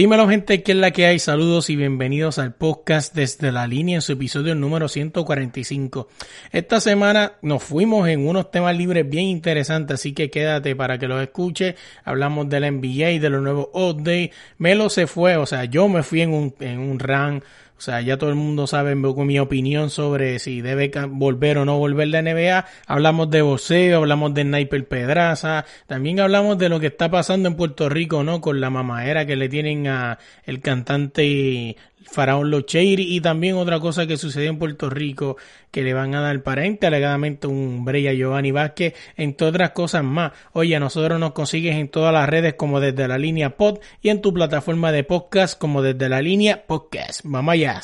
Dímelo gente, ¿qué es la que hay? Saludos y bienvenidos al podcast desde la línea en su episodio número 145. Esta semana nos fuimos en unos temas libres bien interesantes, así que quédate para que los escuche. Hablamos de la NBA, de los nuevos updates. Melo se fue, o sea, yo me fui en un, en un run o sea, ya todo el mundo sabe mi opinión sobre si debe volver o no volver la NBA. Hablamos de boxeo, hablamos de Sniper Pedraza, también hablamos de lo que está pasando en Puerto Rico, ¿no? Con la mamadera que le tienen a el cantante Faraón Locheiri y también otra cosa que sucedió en Puerto Rico que le van a dar parente alegadamente un Breya Giovanni Vázquez, entre otras cosas más. Oye, a nosotros nos consigues en todas las redes como desde la línea pod y en tu plataforma de podcast como desde la línea podcast. Allá.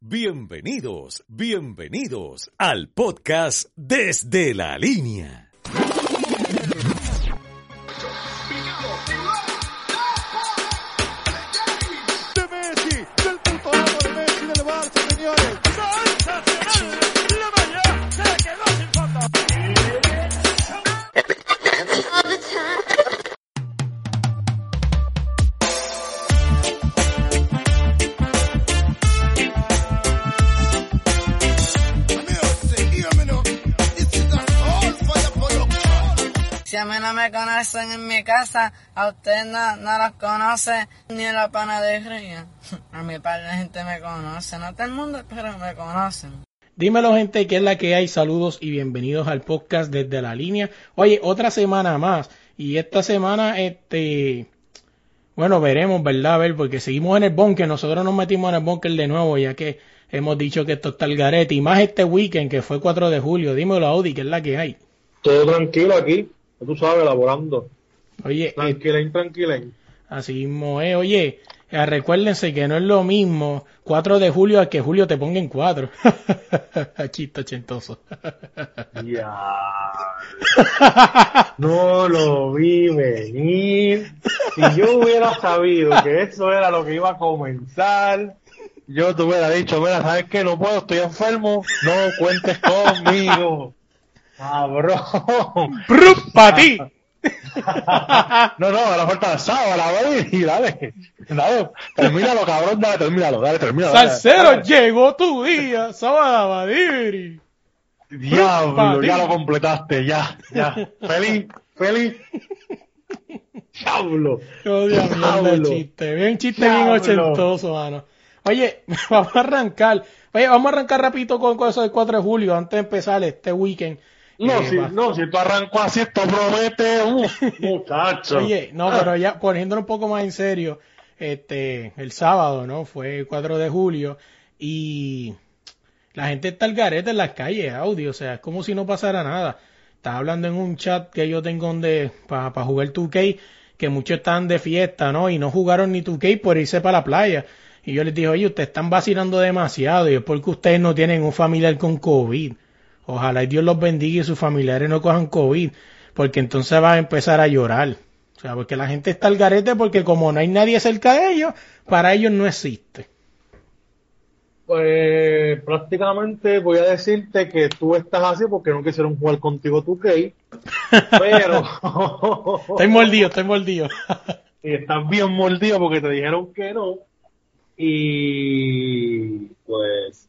Bienvenidos, bienvenidos al podcast desde la línea. A mí no me conocen en mi casa, a usted no, no los conoce ni en la panadería. A mi par de gente me conoce, no todo el mundo, pero me conocen. Dímelo gente, ¿qué es la que hay? Saludos y bienvenidos al podcast desde la línea. Oye, otra semana más. Y esta semana, este... Bueno, veremos, ¿verdad? A ver, porque seguimos en el bunker. Nosotros nos metimos en el bunker de nuevo, ya que hemos dicho que esto está el garete. Y más este weekend, que fue 4 de julio. Dímelo, Audi, ¿qué es la que hay? Todo tranquilo aquí tú sabes, elaborando. Oye, tranquilen, tranquilen. Así mismo es. Oye, eh, recuérdense que no es lo mismo 4 de julio a que julio te ponga en 4. Chito chentoso. ya. no lo vi venir. Si yo hubiera sabido que eso era lo que iba a comenzar, yo te hubiera dicho, mira, ¿sabes qué? No puedo, estoy enfermo, no cuentes conmigo. Cabrón. ¡Para ti! no, no, ahora falta el sábado, la y dale, dale, termínalo, cabrón, dale, termínalo, dale, termínalo. Salcero, llegó tu día, sábado, Badiri. Diablo, ya lo completaste, ya, ya. Feliz, feliz. Diablo. Diablo. chiste, bien chiste bien ochentoso, mano. Oye, vamos a arrancar. Oye, vamos a arrancar rapidito con, con eso del 4 de julio, antes de empezar este weekend. No, eh, si, no, si tú arrancas así, esto promete, muchacho. Oye, no, pero ya poniéndolo un poco más en serio, este, el sábado, ¿no? Fue el 4 de julio y la gente está al garete en las calles, audio, o sea, es como si no pasara nada. Estaba hablando en un chat que yo tengo donde, para jugar 2K, que muchos están de fiesta, ¿no? Y no jugaron ni 2K por irse para la playa. Y yo les dije, oye, ustedes están vacilando demasiado y es porque ustedes no tienen un familiar con COVID. Ojalá Dios los bendiga y sus familiares no cojan COVID, porque entonces va a empezar a llorar. O sea, porque la gente está al garete porque como no hay nadie cerca de ellos, para ellos no existe. Pues prácticamente voy a decirte que tú estás así porque no quisieron jugar contigo tu Key, pero... estoy mordido, estoy mordido. y estás bien mordido porque te dijeron que no. Y pues...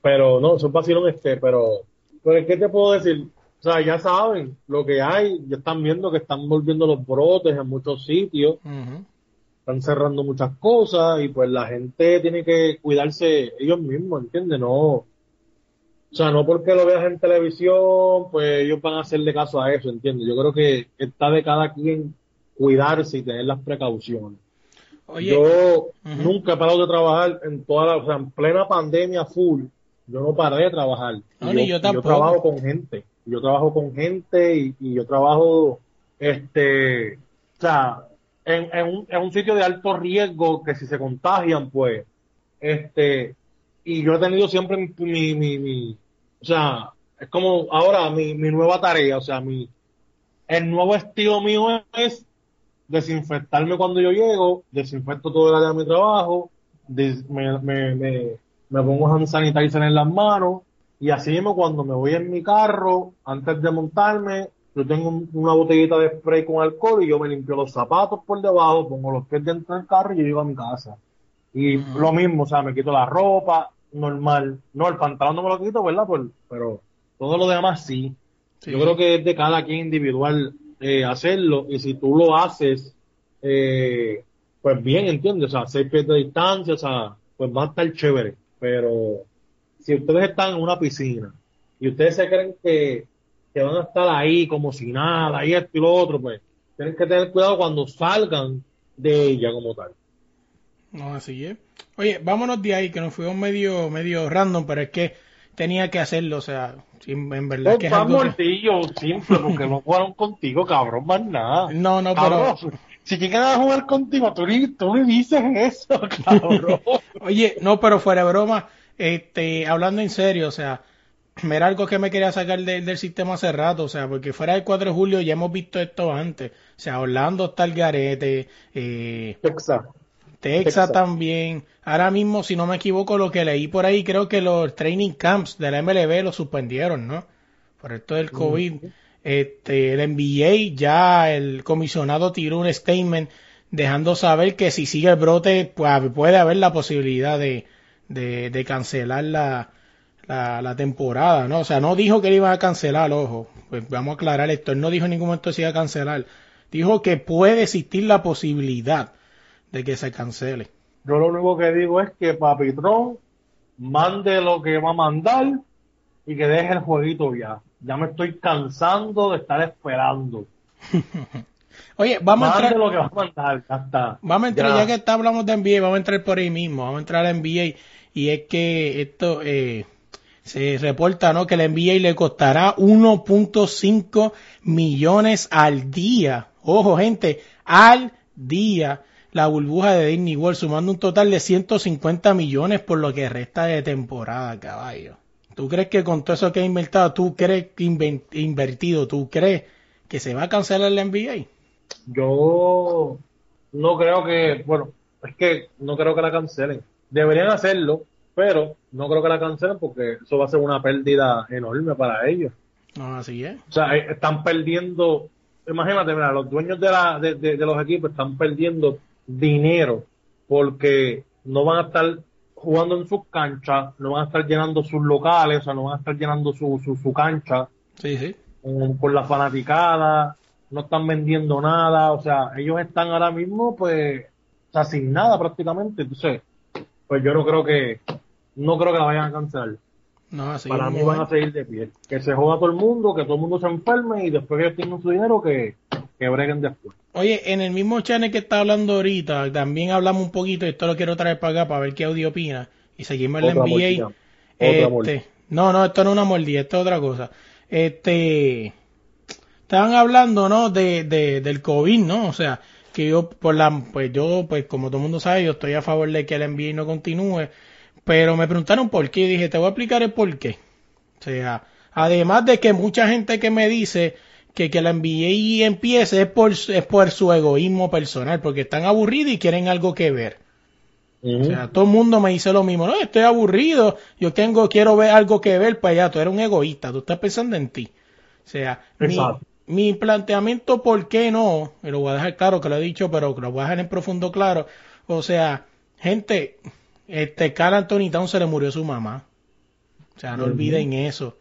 Pero no, son vacilón este, pero pues, ¿qué te puedo decir? O sea, ya saben lo que hay, ya están viendo que están volviendo los brotes en muchos sitios, están cerrando muchas cosas y pues la gente tiene que cuidarse ellos mismos, ¿entiendes? No, o sea, no porque lo veas en televisión, pues ellos van a hacerle caso a eso, ¿entiendes? Yo creo que está de cada quien cuidarse y tener las precauciones. yo nunca he parado de trabajar en toda la, o sea, en plena pandemia full yo no paré de trabajar. yo, trabajo con gente. Yo trabajo con gente y, yo trabajo, este, o sea, en, en, un, en un sitio de alto riesgo que si se contagian, pues, este, y yo he tenido siempre mi, mi, mi, o sea, es como ahora mi, mi nueva tarea, o sea, mi, el nuevo estilo mío es desinfectarme cuando yo llego, desinfecto todo el área de mi trabajo, me, me, me pongo hand sanitizer en las manos y así mismo cuando me voy en mi carro, antes de montarme, yo tengo un- una botellita de spray con alcohol y yo me limpio los zapatos por debajo, pongo los pies dentro del carro y yo llego a mi casa. Y lo mismo, o sea, me quito la ropa, normal. No, el pantalón no me lo quito, ¿verdad? Por- pero todo lo demás sí. Sí. Yo creo que es de cada quien individual eh, hacerlo y si tú lo haces, eh, pues bien, ¿entiendes? O sea, seis pies de distancia, o sea, pues va a estar chévere. Pero si ustedes están en una piscina y ustedes se creen que, que van a estar ahí como si nada, y esto y lo otro, pues tienen que tener cuidado cuando salgan de ella como tal. No, así es. Oye, vámonos de ahí, que nos fuimos medio, medio random, pero es que tenía que hacerlo, o sea, en verdad es que es algo que- simple, porque no jugaron contigo, cabrón, más nada. No, no, pero... Si quieren jugar contigo, tú ni, tú ni dices eso, cabrón. Oye, no, pero fuera de broma, este, hablando en serio, o sea, era algo que me quería sacar de- del sistema hace rato, o sea, porque fuera del 4 de julio ya hemos visto esto antes. O sea, Orlando está el garete, eh. Texas Texas. también. Ahora mismo, si no me equivoco, lo que leí por ahí, creo que los training camps de la MLB los suspendieron, ¿no? Por esto del COVID. Este, el NBA ya, el comisionado tiró un statement dejando saber que si sigue el brote, pues puede haber la posibilidad de, de, cancelar la, temporada, ¿no? O sea, no dijo que le iban a cancelar, ojo, pues vamos a aclarar esto, él no dijo en ningún momento si iba a cancelar, dijo que puede existir la posibilidad de que se cancele. Yo lo único que digo es que Papitrón mande lo que va a mandar y que deje el jueguito ya. Ya me estoy cansando de estar esperando. Oye, vamos a entrar, lo que va a mandar, ya está. vamos a entrar, ya, Ya. que está, hablamos de NBA, vamos a entrar por ahí mismo, vamos a entrar a la NBA y es que esto eh, se reporta, ¿no? Que la NBA le costará 1.5 millones al día. Ojo, gente, al día la burbuja de Disney World, sumando un total de 150 millones por lo que resta de temporada, caballo. ¿Tú crees que con todo eso que ha invertido, tú crees que invertido, tú crees que se va a cancelar la NBA? Yo no creo que, bueno, es que no creo que la cancelen. Deberían hacerlo, pero no creo que la cancelen porque eso va a ser una pérdida enorme para ellos. No, así es. O sea, eh, están perdiendo, imagínate, mira, los dueños de, la, de, de- de los equipos están perdiendo dinero porque no van a estar jugando en sus canchas, no van a estar llenando sus locales, o sea, no van a estar llenando su, su, su cancha Sí, sí. con, con la fanaticada, no están vendiendo nada, o sea, ellos están ahora mismo, pues, o sea, sin nada prácticamente, entonces, pues yo no creo que, no creo que la vayan a cancelar. No, así Para mí van a seguir de pie. Que se joda todo el mundo, que todo el mundo se enferme y después que ellos tengan su dinero, que, que breguen después. Oye, en el mismo channel que está hablando ahorita, también hablamos un poquito, y esto lo quiero traer para acá para ver qué audio opina. Y seguimos en la NBA. Este, no, no, esto no es una mordida, esto es otra cosa. Este, estaban hablando, ¿no? De, de, del COVID, ¿no? O sea, que yo, por la, pues yo, pues como todo el mundo sabe, yo estoy a favor de que el NBA no continúe. Pero me preguntaron por qué y dije, te voy a explicar el por qué. O sea, además de que mucha gente que me dice que, que la NBA empiece es por, es por su egoísmo personal, porque están aburridos y quieren algo que ver. O sea, todo el mundo me dice lo mismo, no, estoy aburrido, yo tengo, quiero ver algo que ver para allá, tú eres un egoísta, tú estás pensando en ti. O sea, mi, mi planteamiento, ¿por qué no? Y lo voy a dejar claro, que lo he dicho, pero lo voy a dejar en profundo claro. O sea, gente, este, Carl Anthony Town se le murió su mamá. O sea, no olviden eso.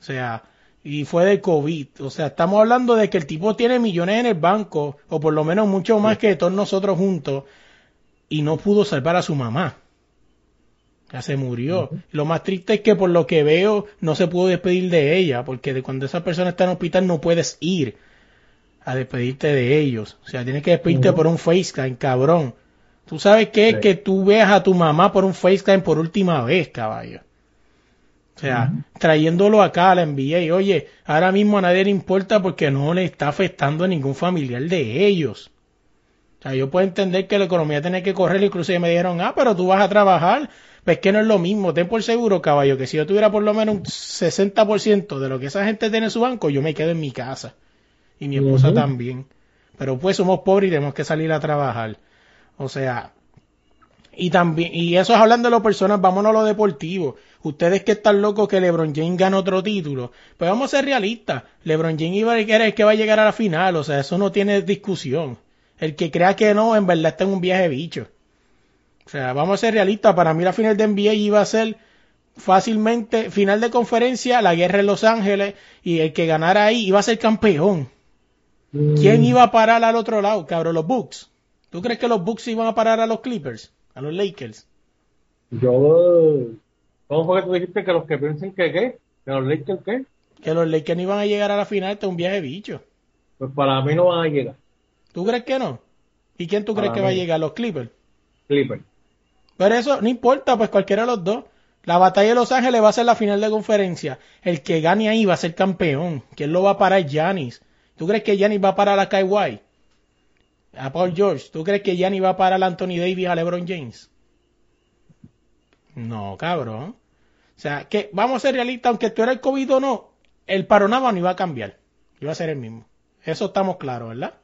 O sea, y fue de COVID. O sea, estamos hablando de que el tipo tiene millones en el banco, o por lo menos mucho más que todos nosotros juntos, y no pudo salvar a su mamá. Ya se murió. Lo más triste es que por lo que veo no se pudo despedir de ella, porque de cuando esa persona está en el hospital no puedes ir a despedirte de ellos. O sea, tienes que despedirte por un FaceTime, cabrón. Tú sabes qué es Sí. que tú veas a tu mamá por un FaceTime por última vez, caballo. O sea, trayéndolo acá a la NBA, oye, ahora mismo a nadie le importa porque no le está afectando a ningún familiar de ellos. O sea, yo puedo entender que la economía tiene que correr, incluso me dijeron, ah, pero tú vas a trabajar. Pues que no es lo mismo, ten por seguro, caballo, que si yo tuviera por lo menos un 60% de lo que esa gente tiene en su banco, yo me quedo en mi casa. Y mi esposa también. Pero pues somos pobres y tenemos que salir a trabajar. O sea, Y también, y eso es hablando de lo personal, vámonos a lo deportivo. Ustedes que están locos que LeBron James gane otro título, pues vamos a ser realistas. LeBron James iba a ser el que va a llegar a la final, o sea, eso no tiene discusión. El que crea que no, en verdad está en un viaje bicho. O sea, vamos a ser realistas, para mí la final de NBA iba a ser fácilmente final de conferencia, la guerra en Los Ángeles, y el que ganara ahí iba a ser campeón. ¿Quién Mm. iba a parar al otro lado, cabrón? Los Bucks. ¿Tú crees que los Bucks iban a parar a los Clippers? A los Lakers. Yo, ¿cómo fue que tú dijiste que los que piensen que qué? ¿Que los Lakers qué? Que los Lakers no iban a llegar a la final, este es un viaje bicho. Pues para mí no van a llegar. ¿Tú crees que no? ¿Y quién tú crees que va a llegar? Los Clippers. Clippers. Pero eso no importa, pues cualquiera de los dos. La batalla de Los Ángeles va a ser la final de conferencia. El que gane ahí va a ser campeón. ¿Quién lo va a parar? Giannis. ¿Tú crees que Giannis va a parar a Kawhi? A Paul George. ¿Tú crees que Giannis va a parar a Anthony Davis a LeBron James? No, cabrón. O sea, que vamos a ser realistas, aunque tú eres el COVID o no, el panorama no iba a cambiar. Iba a ser el mismo. Eso estamos claros, ¿verdad?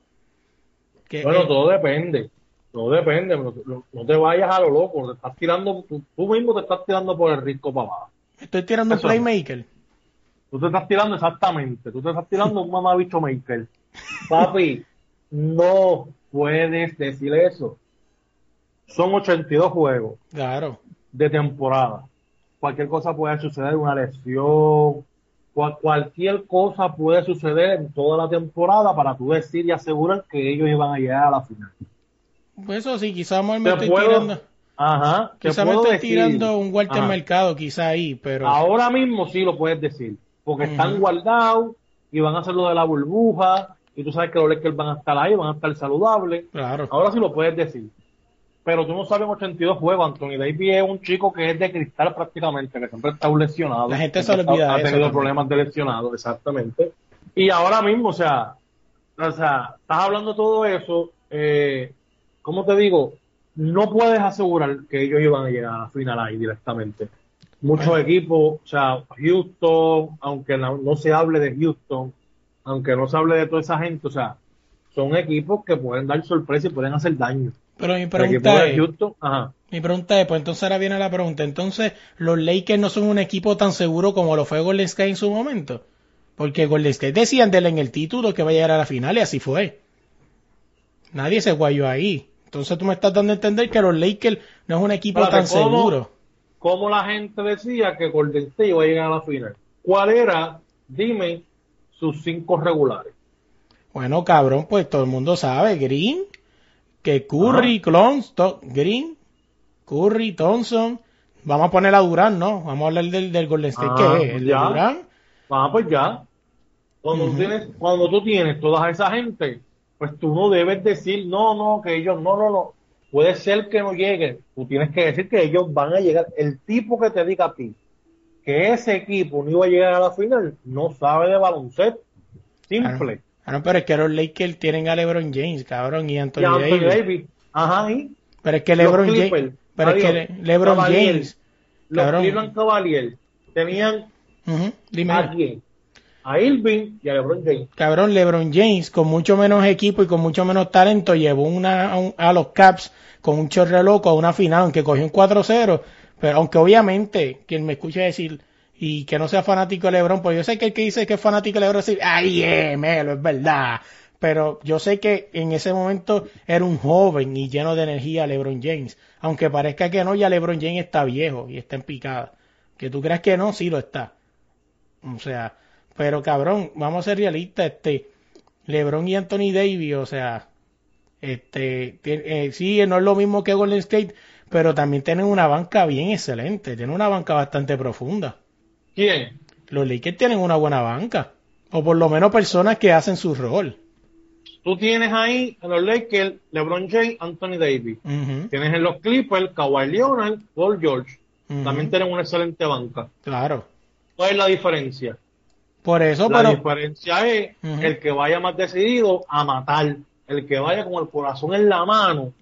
Que, Bueno, eh, todo depende. Todo depende. No, no- te vayas a lo loco. Te estás tirando, tú, tú mismo te estás tirando por el risco para abajo. estoy tirando un playmaker. Tú te estás tirando exactamente. Tú te estás tirando un mamabicho maker. Papi, no puedes decir eso. Son 82 juegos Claro. de temporada. Cualquier cosa puede suceder, una lesión, cual- cualquier cosa puede suceder en toda la temporada para tú decir y asegurar que ellos iban a llegar a la final. Pues eso sí, quizás me estoy puedo- tirando. Ajá, te Quizás me estoy decir- tirando un Walter Ajá. Mercado, quizá ahí, pero Ahora mismo sí lo puedes decir, porque están guardados y van a hacer lo de la burbuja, y tú sabes que los Lakers van a estar ahí, van a estar saludables. claro. Ahora sí lo puedes decir. Pero tú no sabes en 82 juegos, Anthony Davis es un chico que es de cristal prácticamente, que siempre está lesionado. La gente se olvida Ha eso tenido problemas de lesionado, exactamente. Y ahora mismo, o sea, o sea, estás hablando todo eso, eh, ¿cómo te digo? No puedes asegurar que ellos iban a llegar a la final ahí directamente. Muchos Bueno. equipos, o sea, Houston, aunque no, no se hable de Houston, aunque no se hable de toda esa gente, o sea, son equipos que pueden dar sorpresa y pueden hacer daño. Pero mi pregunta es, Houston, ajá. mi pregunta es, pues entonces ahora viene la pregunta, entonces los Lakers no son un equipo tan seguro como lo fue Golden State en su momento. Porque Golden State decían de él en el título que va a llegar a la final y así fue. Nadie se guayó ahí. Entonces tú me estás dando a entender que los Lakers no es un equipo tan ¿cómo? seguro. ¿Cómo la gente decía que Golden State iba a llegar a la final? ¿Cuál era, dime, sus cinco regulares? Bueno, cabrón, pues todo el mundo sabe, Green, que Curry, Clons, to- Green, Curry, Thompson, vamos a poner a Durán, ¿no? Vamos a hablar del, del Golden State, Ah, que es? El de ya. Durán. Ah, pues ya. Cuando, tienes, cuando tú tienes toda esa gente, pues tú no debes decir, no, no, que ellos, no, no, no. Puede ser que no lleguen. Tú tienes que decir que ellos van a llegar. El tipo que te diga a ti que ese equipo no iba a llegar a la final, no sabe de baloncesto. Simple. Ah, no, pero es que los Lakers tienen a LeBron James, cabrón, y Anthony, y Anthony Davis. Davis. Ajá, y Pero es que LeBron James, pero es que LeBron James, los Cabrón. Cleveland Cavaliers tenían Ujú, dime. a quién? A Irving y a LeBron James. Cabrón, LeBron James, con mucho menos equipo y con mucho menos talento, llevó una, a, un- a los Caps con un chorre loco a una final, aunque cogió un 4-0. Pero aunque obviamente, quien me escuche decir, y que no sea fanático de LeBron, pues yo sé que el que dice que es fanático de LeBron, dice, ay, eh, Melo, es verdad. Pero yo sé que en ese momento era un joven y lleno de energía LeBron James. Aunque parezca que no, ya LeBron James está viejo y está en picada. Que tú creas que no, sí lo está. O sea, pero cabrón, vamos a ser realistas, este, LeBron y Anthony Davis, o sea, este, eh, sí, no es lo mismo que Golden State, pero también tienen una banca bien excelente, tienen una banca bastante profunda. ¿Quién? Los Lakers tienen una buena banca, o por lo menos personas que hacen su rol. Tú tienes ahí en los Lakers LeBron James, Anthony Davis. Tienes en los Clippers Kawhi Leonard, Paul George. También tienen una excelente banca. Claro. ¿Cuál es la diferencia? Por eso, la pero diferencia es el que vaya más decidido a matar, el que vaya con el corazón en la mano,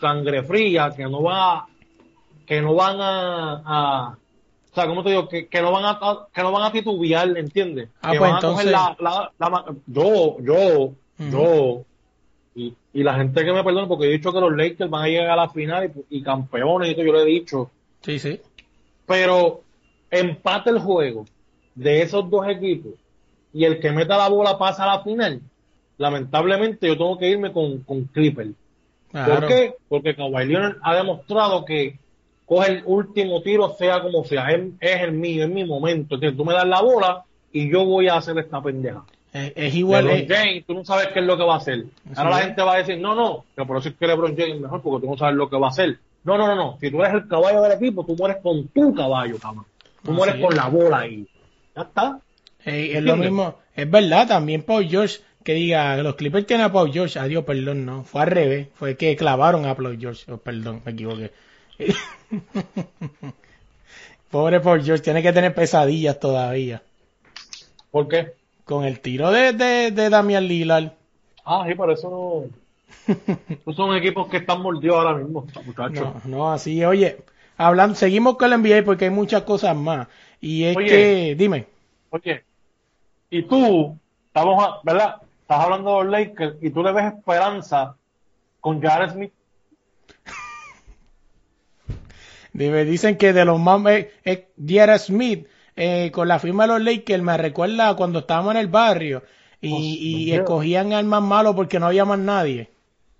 sangre fría, que no va, que no van a, a- o sea, ¿cómo te digo? Que, que no van a, que no van a titubear, ¿entiendes? Ah, que pues van a coger la, la- yo, yo, yo y, y la gente que me perdone, porque he dicho que los Lakers van a llegar a la final y, y campeones, y todo, yo lo he dicho. Sí, sí. Pero empate el juego de esos dos equipos y el que meta la bola pasa a la final, lamentablemente yo tengo que irme con, con Clipper. ¿Por qué? Porque Kawhi Leonard ha demostrado que coge el último tiro, sea como sea, es, es el mío, es mi momento. Que tú me das la bola y yo voy a hacer esta pendeja. Es, es igual. LeBron eh, James, tú no sabes qué es lo que va a hacer. Ahora la es. gente va a decir, no, no, que por eso es que LeBron James es mejor, porque tú no sabes lo que va a hacer. No, no, no, no. Si tú eres el caballo del equipo, tú mueres con tu caballo, cabrón. Tú Así mueres es. con la bola ahí. Ya está. es lo mismo. Es verdad, también Paul George, que diga, los Clippers tienen a Paul George. Adiós, perdón, no. Fue al revés. Fue que clavaron a Paul George. Oh, perdón, me equivoqué. Pobre Paul George, tiene que tener pesadillas todavía. ¿Por qué? Con el tiro de, de, de Damian Lillard. Ah, sí, por eso no. Son equipos que están mordidos ahora mismo, muchachos. No, no, así, oye, hablando, seguimos con el NBA porque hay muchas cosas más. Y es Oye. que, dime, Oye, y tú, estamos, a- ¿verdad? Estás hablando de los Lakers y tú le ves esperanza con Jared Smith. dime, dicen que de los más, eh, eh. Smith, eh, con la firma de los Lakers, me recuerda cuando estábamos en el barrio y, Oh, y escogían al más malo porque no había más nadie.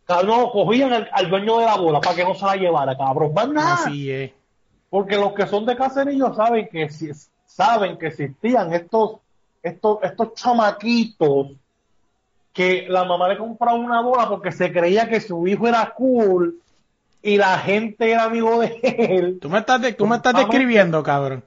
Cabrón, no, cogían al, al dueño de la bola para que no se la llevara, cabrón. Más nada. Así es. Porque los que son de caserillo saben que si- saben que existían estos, estos, estos chamaquitos que la mamá le compraba una bola porque se creía que su hijo era cool y la gente era amigo de él. Tú me estás, de- tú me estás describiendo, cabrón.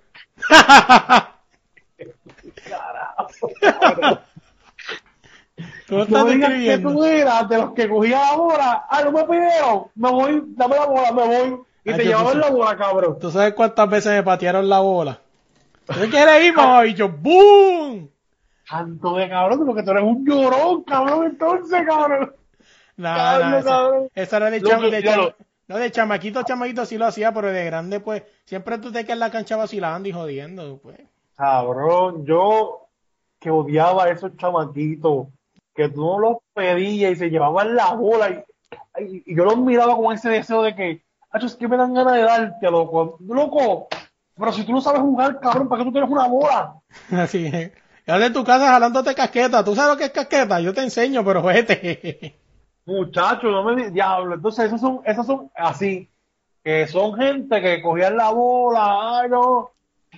Tú me estás No digas que describiendo. tú eras de los que cogían la bola. Ah, no me pidieron. Me voy, dame la bola, me voy. Y Ay, te llevaban la bola, cabrón. ¿Tú sabes cuántas veces me patearon la bola? ¿Tú quieres ir, mamá? Y yo, ¡boom! Tanto de cabrón, porque tú eres un llorón, cabrón, entonces, cabrón. No, Cabrón, no, esa, cabrón. esa era de, chama- de ya chama- lo- no, de chamaquito, chamaquito sí lo hacía, pero de grande, pues, siempre tú te quedas en la cancha vacilando y jodiendo, pues. Cabrón, yo que odiaba a esos chamaquitos, que tú no los pedías y se llevaban la bola y, y- y yo los miraba con ese deseo de que, "Acho, es que me dan ganas de darte, loco. Loco, pero si tú no sabes jugar, cabrón, ¿para qué tú tienes una bola? Así es. Ahora en tu casa jalándote casqueta. ¿Tú sabes lo que es casqueta? Yo te enseño, pero vete. Muchachos, no me di- diablo. Entonces, esos son, esos son así, que son gente que cogían la bola, ay no.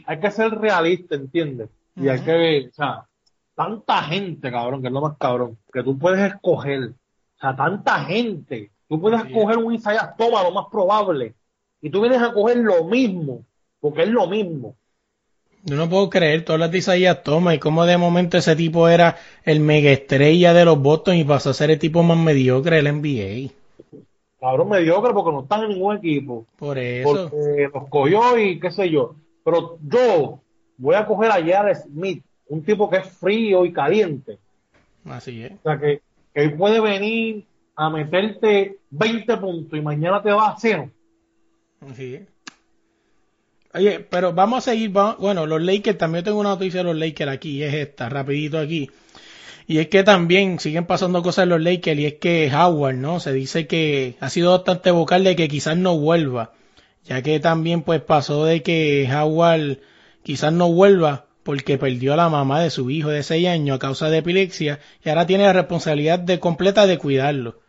Hay que ser realista, ¿entiendes? Y hay que, o sea, tanta gente, cabrón, que es lo más cabrón, que tú puedes escoger, o sea, tanta gente, tú puedes es. escoger un Isaiah Toma, lo más probable, y tú vienes a coger lo mismo, porque es lo mismo. Yo no puedo creer, todas las de Isaías Thomas y cómo de momento ese tipo era el mega estrella de los Boston y pasó a ser el tipo más mediocre del NBA. Cabrón mediocre porque no están en ningún equipo. Por eso. porque los cogió y qué sé yo. Pero yo voy a coger a Jared Smith, un tipo que es frío y caliente. Así es. O sea, que, que él puede venir a meterte 20 puntos y mañana te va a cero. Así es. Oye, pero vamos a seguir. Bueno, los Lakers, también tengo una noticia de los Lakers aquí, es esta, rapidito aquí. Y es que también siguen pasando cosas en los Lakers, y es que Howard, ¿no? Se dice que ha sido bastante vocal de que quizás no vuelva. Ya que también pues pasó de que Howard quizás no vuelva porque perdió a la mamá de su hijo de 6 años a causa de epilepsia y ahora tiene la responsabilidad de completa de cuidarlo.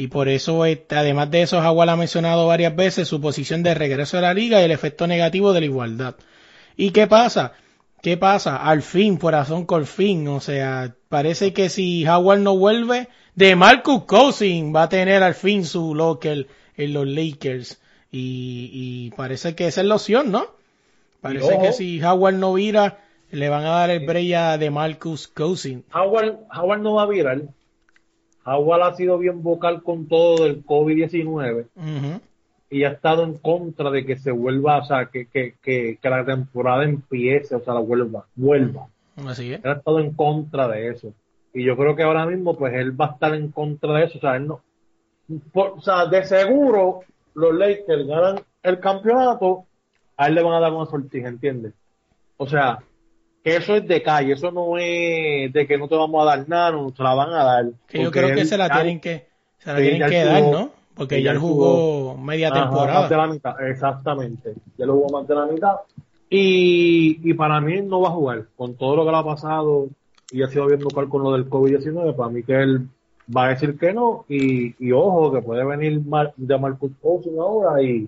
Y por eso, este, además de eso, Howard ha mencionado varias veces su posición de regreso a la liga y el efecto negativo de la igualdad. ¿Y qué pasa? ¿Qué pasa? Al fin, corazón con fin. O sea, parece que si Howard no vuelve, de Marcus Cousins va a tener al fin su locker en los Lakers. Y, y parece que esa es la opción, ¿no? Parece que si Howard no vira, le van a dar el break a de Marcus Cousins. Howard, Howard no va a virar. Howard ha sido bien vocal con todo del COVID-19 Ujú. y ha estado en contra de que se vuelva, o sea, que, que, que, que la temporada empiece, o sea, la vuelva, vuelva. Así es. Él ha estado en contra de eso. Y yo creo que ahora mismo, pues él va a estar en contra de eso. O sea, él no. por- o sea, de seguro, los Lakers ganan el campeonato, a él le van a dar una sortija, ¿entiendes? O sea, que eso es de calle, eso no es de que no te vamos a dar nada, no se la van a dar. Que yo creo que él se la tienen que, Se la tienen que dar, ¿no? Porque ya él jugó, media temporada. Más de la mitad, exactamente. Ya lo jugó más de la mitad. Y, y para mí no va a jugar. Con todo lo que le ha pasado y ha sido bien local con lo del COVID-19, para mí que él va a decir que no. Y, y ojo, que puede venir de Marcus Cousins ahora y,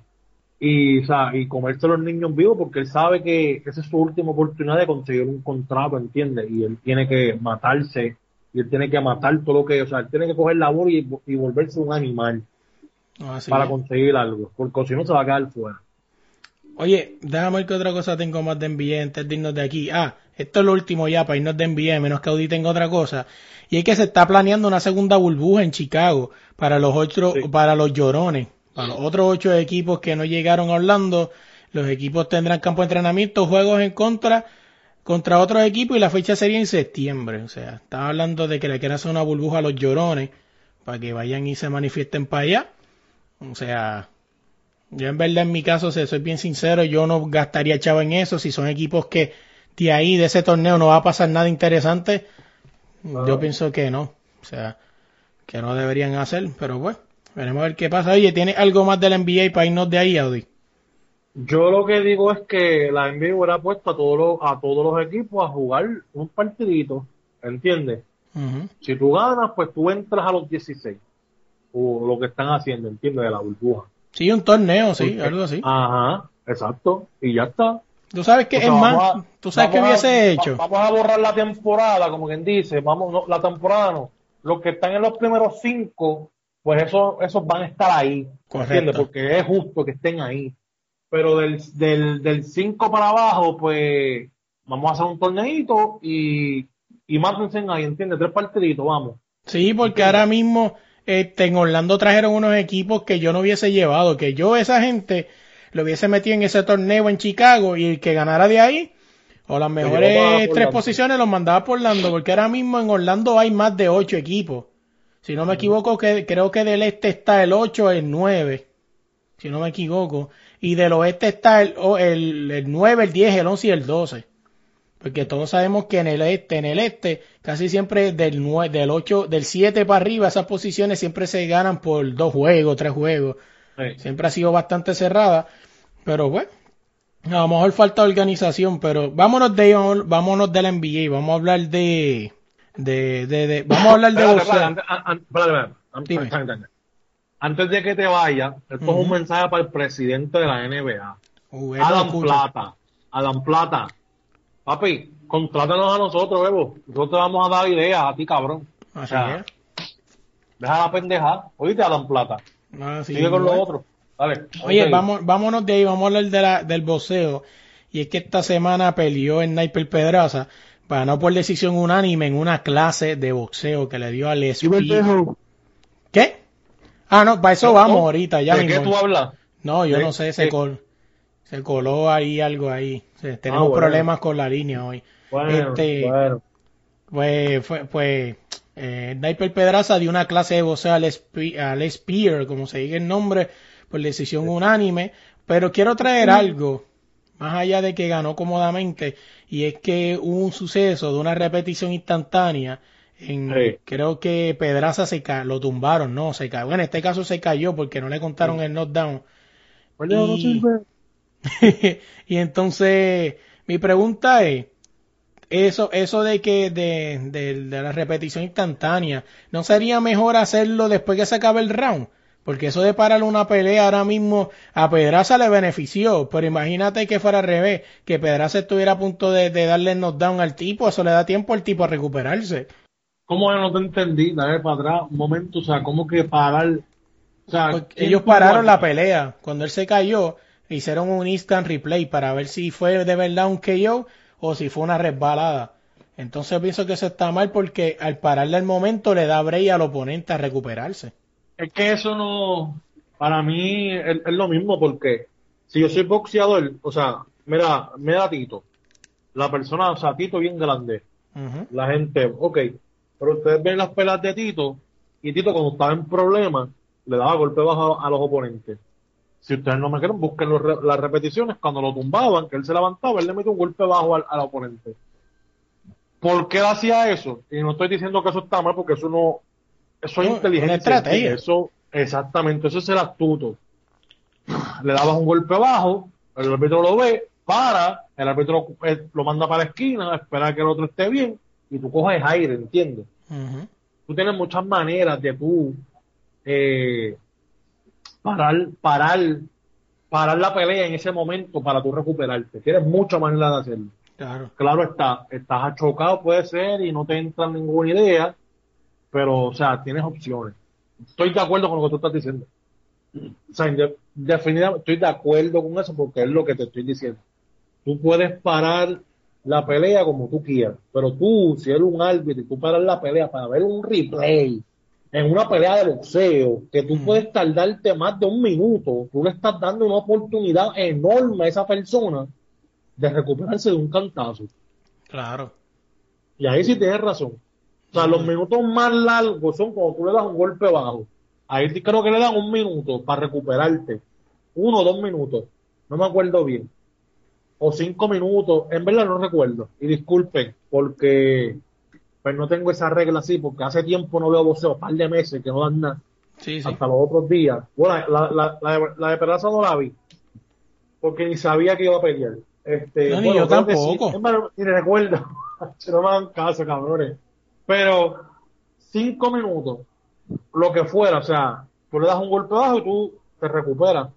y, o sea, y comerse a los niños vivos porque él sabe que esa es su última oportunidad de conseguir un contrato, ¿entiendes? Y él tiene que matarse y él tiene que matar todo lo que, o sea, él tiene que coger labor y, y volverse un animal para conseguir algo, porque si no se va a quedar fuera. Oye, déjame ver qué otra cosa tengo más de NBA antes de irnos de aquí. Ah, esto es lo último ya para irnos de NBA, menos que Audi tenga otra cosa. Y es que se está planeando una segunda burbuja en Chicago para los ocho, para los llorones, para los otros ocho equipos que no llegaron a Orlando. Los equipos tendrán campo de entrenamiento, juegos en contra contra otros equipos y la fecha sería en septiembre. O sea, estaba hablando de que le quieren hacer una burbuja a los llorones para que vayan y se manifiesten para allá. O sea, yo en verdad en mi caso, si soy bien sincero, yo no gastaría chavo en eso. Si son equipos que de ahí, de ese torneo, no va a pasar nada interesante, yo pienso que no. O sea, que no deberían hacer, pero bueno, veremos a ver qué pasa. Oye, ¿tiene algo más del NBA para irnos de ahí, Audi? Yo lo que digo es que la NBA hubiera puesto a todos los, a todos los equipos a jugar un partidito, ¿entiendes? Si tú ganas, pues tú entras a los 16 o lo que están haciendo, entiendo De la burbuja. Sí, un torneo, sí, algo así. Ajá, exacto, y ya está. Tú sabes que es más, tú sabes que hubiese hecho. Vamos a borrar la temporada, como quien dice, vamos, no, la temporada no. Los que están en los primeros cinco, pues esos, esos van a estar ahí, ¿entiendes? Porque es justo que estén ahí. Pero del, del, del cinco para abajo, pues vamos a hacer un torneito y, y mátense ahí, ¿entiendes? Tres partiditos, vamos. Sí, porque ahora mismo este, en Orlando trajeron unos equipos que yo no hubiese llevado, que yo esa gente lo hubiese metido en ese torneo en Chicago y el que ganara de ahí, o las mejores tres posiciones los mandaba por Orlando, porque ahora mismo en Orlando hay más de ocho equipos. Si no me equivoco, que, creo que del este está el 8 el 9, si no me equivoco, y del oeste está el, el, el 9, el 10, el 11 y el 12. Porque todos sabemos que en el este, en el este, casi siempre del 9, del 8, del 7 para arriba, esas posiciones siempre se ganan por dos juegos, tres juegos. Siempre ha sido bastante cerrada. Pero bueno, a lo mejor falta organización, pero vámonos de vámonos de la NBA, vamos a hablar de de, de, de vamos a hablar de antes, de que te vaya, esto es un mensaje para el presidente de la NBA. Uh, Adam Plata. Adam Plata Papi, contrátanos a nosotros, Evo. Nosotros te vamos a dar ideas a ti, cabrón. Así Deja la pendeja. Oíste, Adam Plata. Ah, Sigue con los otros. Dale. Oye, vamos, vámonos de ahí, vamos a hablar de la, del boxeo. Y es que esta semana peleó en Sniper Pedraza, no por decisión unánime, en una clase de boxeo que le dio al Speed. ¿Qué? Ah, no, para eso vamos ahorita. Ya ¿De qué tú hablas? No, yo no sé col. Se coló ahí algo ahí. tenemos ah, problemas con la línea hoy. este, Pues, fue, pues, eh, Pedraza dio una clase de voz al, al Spear, como se diga el nombre, por decisión unánime. Pero quiero traer algo, más allá de que ganó cómodamente, y es que hubo un suceso de una repetición instantánea. En, Creo que Pedraza se lo tumbaron, no, se cayó. Bueno, en este caso se cayó porque no le contaron el knockdown. Y, y entonces, mi pregunta es, eso, eso de que, de, de, la repetición instantánea, ¿no sería mejor hacerlo después que se acabe el round? Porque eso de parar una pelea ahora mismo a Pedraza le benefició, pero imagínate que fuera al revés, que Pedraza estuviera a punto de, darle el knockdown al tipo, eso le da tiempo al tipo a recuperarse. ¿Cómo no te entendí? Dale para atrás un momento, o sea, ¿cómo que parar? O sea, ellos pararon la pelea. Cuando él se cayó, hicieron un instant replay para ver si fue de verdad un KO o si fue una resbalada. Entonces pienso que eso está mal porque al pararle el momento le da break al oponente a recuperarse. Es que eso no, para mí es, lo mismo porque si yo soy boxeador, o sea, mira, me da Tito, la persona, o sea, Tito bien grande, la gente, ok, pero ustedes ven las pelas de Tito y Tito cuando estaba en problemas le daba golpe bajo a los oponentes. Si ustedes no me quieren, busquen las repeticiones. Cuando lo tumbaban, que él se levantaba, él le metió un golpe bajo al, oponente. ¿Por qué hacía eso? Y no estoy diciendo que eso está mal, porque eso no, Eso es No, inteligencia. una. Eso, exactamente, eso es el astuto. Le dabas un golpe bajo, el árbitro lo ve, para, el árbitro eh, lo manda para la esquina, espera que el otro esté bien, y tú coges aire, ¿entiendes? Ujú. Tú tienes muchas maneras de tú eh, parar, parar, parar la pelea en ese momento para tú recuperarte. Tienes muchas maneras de hacerlo. Claro. Claro está, estás achocado, puede ser, y no te entra ninguna idea, pero, o sea, tienes opciones. Estoy de acuerdo con lo que tú estás diciendo. O sea, de- definitivamente estoy de acuerdo con eso porque es lo que te estoy diciendo. Tú puedes parar la pelea como tú quieras, pero tú, si eres un árbitro y tú paras la pelea para ver un replay en una pelea de boxeo, que tú puedes tardarte más de un minuto, tú le estás dando una oportunidad enorme a esa persona de recuperarse de un cantazo. Claro. Y ahí sí tienes razón. O sea, los minutos más largos son cuando tú le das un golpe bajo. Ahí creo que le dan un minuto para recuperarte. Uno o dos minutos. No me acuerdo bien. O cinco minutos. En verdad no recuerdo. Y disculpen, porque pues no tengo esa regla así, porque hace tiempo no veo boxeo, un par de meses que no dan nada. Sí, sí. Hasta los otros días. Bueno, la, la, la, de, la de Peraza no la vi. Porque ni sabía que iba a pelear. Este, No, ni bueno, yo creo que tampoco. sí. Es más, ni recuerdo. No me dan caso, cabrones. Pero cinco minutos, lo que fuera, o sea, tú le das un golpe bajo y tú te recuperas.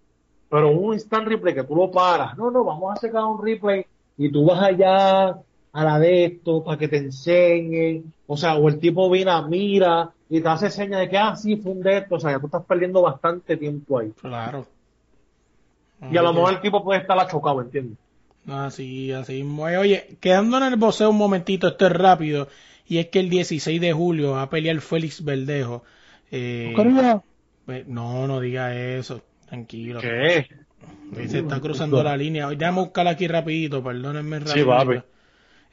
Pero un instant replay que tú lo paras. No, no, vamos a sacar un replay y tú vas allá a la de esto para que te enseñen. O sea, o el tipo viene a mira y te hace señas de que, ah, sí, fue un de esto. O sea, ya tú estás perdiendo bastante tiempo ahí. Claro. Y a lo mejor el tipo puede estar achocado, ¿entiendes? Así, así. Oye, quedando en el boxeo un momentito, esto es rápido. Y es que el 16 de julio va a pelear Félix Verdejo. Eh, pues, no, no diga eso. Tranquilo. ¿Qué? Se está cruzando la línea. Hoy déjame buscarla aquí rapidito, perdónenme Sí, rapidito. papi.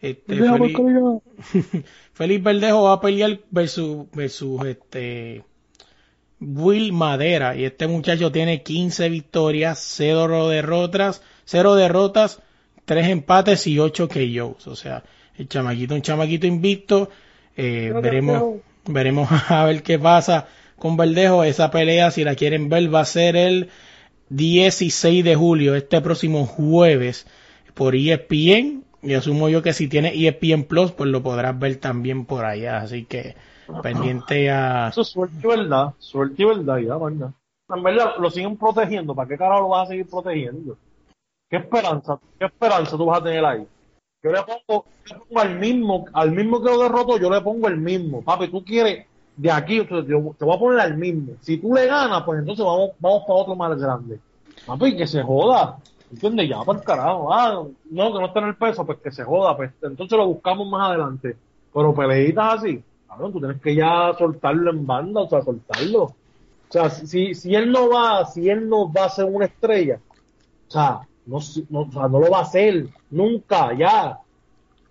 Este, Félix, Félix Verdejo va a pelear versus, versus este Will Madera. Y este muchacho tiene 15 victorias, 0 derrotas, 0 derrotas, 3 empates y 8 KOs. O sea, el chamaquito, un chamaquito invicto. Eh, veremos, veremos a ver qué pasa con Verdejo. Esa pelea, si la quieren ver, va a ser el 16 de julio, este próximo jueves, por ESPN. Y asumo yo que si tiene E ESPN Plus, pues lo podrás ver también por allá. Así que pendiente a... Eso es suerte y verdad, suerte y verdad, ya, manda. En verdad, lo siguen protegiendo, ¿para qué carajo lo vas a seguir protegiendo? ¿Qué esperanza, qué esperanza tú vas a tener ahí? Yo le pongo, yo le pongo al mismo, al mismo que lo derroto, yo le pongo el mismo. Papi, tú quieres de aquí, yo te te voy a poner al mismo. Si tú le ganas, pues entonces vamos, vamos para otro más grande. Papi, que se joda. ¿Entiendes? Ya, para el carajo. Ah, no, que no está en el peso, pues que se joda. Pues entonces lo buscamos más adelante. Pero peleitas así, cabrón, tú tienes que ya soltarlo en banda, o sea, soltarlo. O sea, si, si él no va, si él no va a ser una estrella, o sea, no, no, o sea, no lo va a hacer, nunca, ya.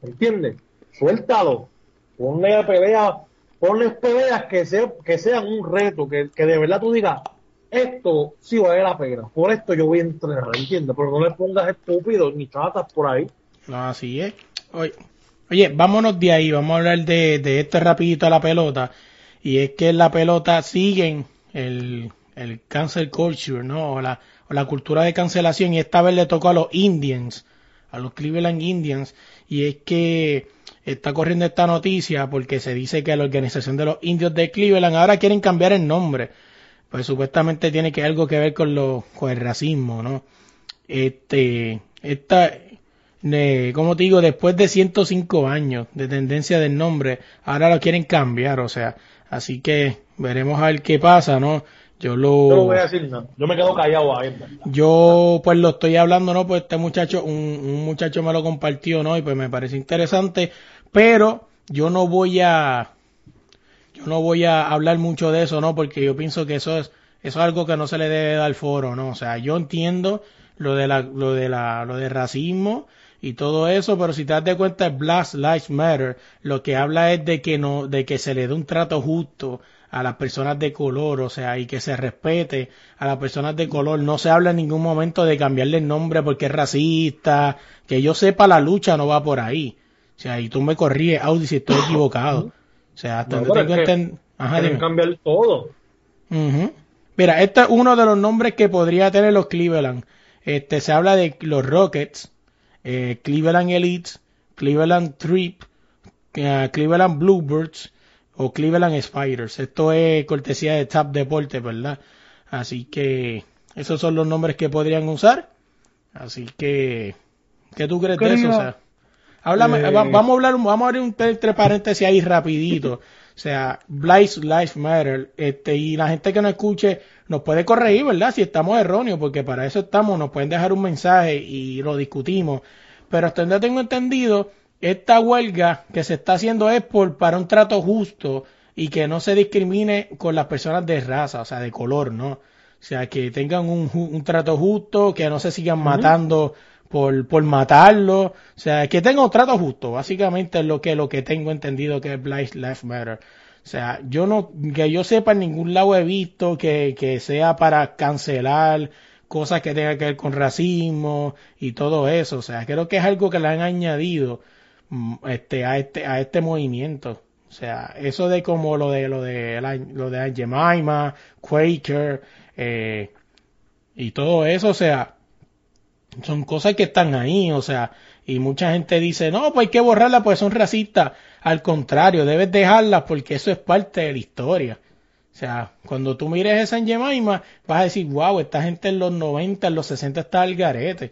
¿Entiendes? Suéltalo. Ponle pelea, ponle peleas que, sea, que sean un reto, que, que de verdad tú digas, esto sí vale la pena, por esto yo voy a entrenar, ¿entiendes? Pero no le pongas estúpido ni chatas por ahí. Así es. Oye, oye, vámonos de ahí, vamos a hablar de, de esto rapidito a la pelota. Y es que la pelota siguen el, el cancel culture, ¿no? O la, o la cultura de cancelación. Y esta vez le tocó a los Indians, a los Cleveland Indians. Y es que está corriendo esta noticia porque se dice que la organización de los indios de Cleveland ahora quieren cambiar el nombre. Pues supuestamente tiene que algo que ver con lo, con el racismo, ¿no? Este, esta, como te digo, después de 105 años de tendencia del nombre, ahora lo quieren cambiar, o sea, así que veremos a ver qué pasa, ¿no? Yo lo, Yo voy a decir yo me quedo callado ahí. yo pues lo estoy hablando, ¿no? Pues este muchacho, un, un muchacho me lo compartió, ¿no? Y pues me parece interesante, pero yo no voy a, yo no voy a hablar mucho de eso, ¿no? Porque yo pienso que eso es, eso es algo que no se le debe dar foro, ¿no? O sea, yo entiendo lo de la, lo de la, lo de racismo y todo eso, pero si te das de cuenta Black Lives Matter, lo que habla es de que no, de que se le dé un trato justo a las personas de color, o sea, y que se respete a las personas de color. No se habla en ningún momento de cambiarle el nombre porque es racista. Que yo sepa, la lucha no va por ahí. O sea, y tú me corríes, Audi, si estoy equivocado. O sea, hasta No, tengo que- enten- Quieren cambiar todo. Mira, este es uno de los nombres que podría tener los Cleveland. Este, se habla de los Rockets, eh, Cleveland Elites, Cleveland Trip, eh, Cleveland Bluebirds o Cleveland Spiders. Esto es cortesía de Tap Deporte, ¿verdad? Así que esos son los nombres que podrían usar. Así que, ¿qué tú crees de eso? O sea, háblame, eh, vamos a hablar, vamos a abrir un entre paréntesis ahí rapidito. O sea, Black Lives Matter, este, y la gente que nos escuche nos puede corregir, ¿verdad? Si estamos erróneos, porque para eso estamos, nos pueden dejar un mensaje y lo discutimos. Pero hasta donde tengo entendido, esta huelga que se está haciendo es por para un trato justo y que no se discrimine con las personas de raza, o sea, de color, ¿no? O sea, que tengan un, trato justo, que no se sigan matando por, por matarlo, o sea, que tengan un trato justo, básicamente es lo que, lo que tengo entendido que es Black Lives Matter. O sea, yo no, que yo sepa en ningún lado he visto que, que sea para cancelar cosas que tengan que ver con racismo y todo eso. O sea, creo que es algo que le han añadido este, a este, a este movimiento. O sea, eso de como lo de lo de de Jemima, Quaker, eh, y todo eso, o sea, son cosas que están ahí, o sea, y mucha gente dice, no, pues hay que borrarlas pues son racistas. Al contrario, debes dejarlas porque eso es parte de la historia. O sea, cuando tú mires esa en Jemima, vas a decir, wow, esta gente en los 90, en los 60 está al garete.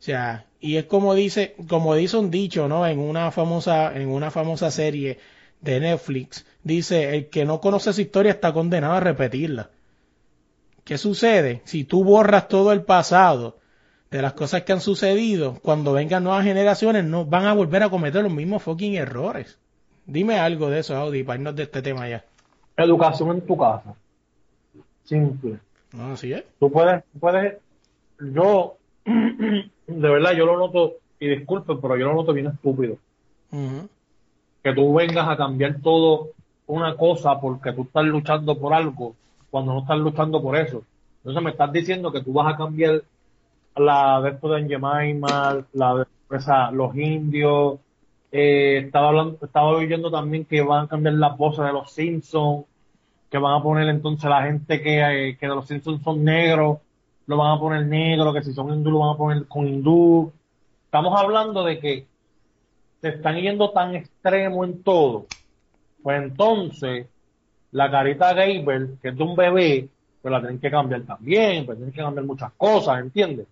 O sea, y es como dice, como dice un dicho, ¿no? En una famosa, en una famosa serie de Netflix, dice, el que no conoce esa historia está condenado a repetirla. ¿Qué sucede? Si tú borras todo el pasado de las cosas que han sucedido, cuando vengan nuevas generaciones no van a volver a cometer los mismos fucking errores. Dime algo de eso, Audi, para irnos de este tema ya. Educación en tu casa. Simple. No, así es. Tú puedes, puedes, yo, de verdad, yo lo noto, y disculpe, pero yo lo noto bien estúpido. Que tú vengas a cambiar todo una cosa porque tú estás luchando por algo cuando no estás luchando por eso. Entonces me estás diciendo que tú vas a cambiar la de esto de Angemaima, la de esa, los indios, eh, estaba hablando, estaba oyendo también que van a cambiar las voces de los Simpsons, que van a poner entonces la gente que, eh, que de los Simpsons son negros, lo van a poner negro, que si son hindú lo van a poner con hindú. Estamos hablando de que se están yendo tan extremo en todo. Pues entonces, la carita Gable, que es de un bebé, pues la tienen que cambiar también, pues tienen que cambiar muchas cosas, ¿entiendes?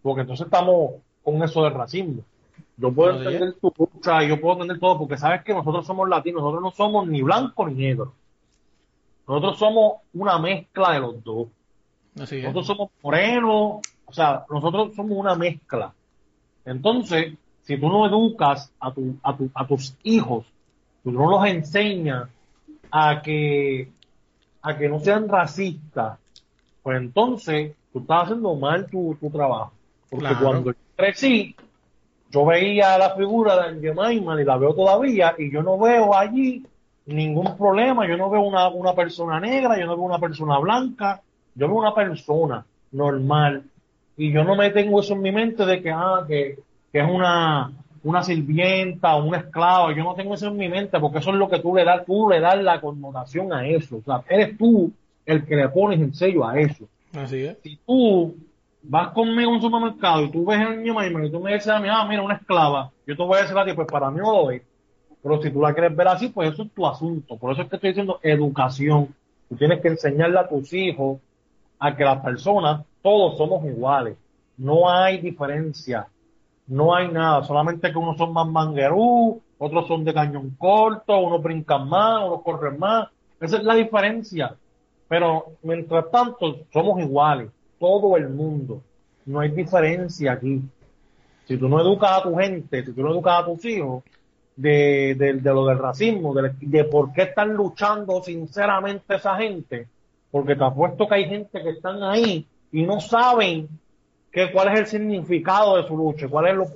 Porque entonces estamos con eso del racismo. Yo puedo entender tu lucha y yo puedo entender todo, porque sabes que nosotros somos latinos, nosotros no somos ni blanco ni negro. Nosotros somos una mezcla de los dos. Nosotros somos morenos, o sea, nosotros somos una mezcla. Entonces, si tú no educas a, tu, a, tu, a tus hijos, tú no los enseñas a que, a que no sean racistas, pues entonces tú estás haciendo mal tu, trabajo. Porque cuando crecí, yo veía la figura de Angel y la veo todavía, y yo no veo allí ningún problema, yo no veo una, una persona negra, yo no veo una persona blanca, yo veo una persona normal, y yo no me tengo eso en mi mente de que, ah, que, que es una, una sirvienta o una esclava, yo no tengo eso en mi mente porque eso es lo que tú le das, tú le das la connotación a eso, o sea, eres tú el que le pones el sello a eso. Así es. Si tú vas conmigo a un supermercado y tú ves el niño y tú me dices a mí, ah, mira, una esclava, yo te voy a decir a ti, pues para mí no lo es. Pero si tú la quieres ver así, pues eso es tu asunto. Por eso es que estoy diciendo educación. Tú tienes que enseñarle a tus hijos a que las personas, todos somos iguales. No hay diferencia no hay nada, solamente que unos son más manguerú, otros son de cañón corto, unos brincan más, unos corren más. Esa es la diferencia. Pero mientras tanto, somos iguales, todo el mundo. No hay diferencia aquí. Si tú no educas a tu gente, si tú no educas a tus hijos de, de, lo del racismo, de, de, por qué están luchando sinceramente esa gente, porque te apuesto que hay gente que están ahí y no saben cuál es el significado de su lucha, cuál es lo,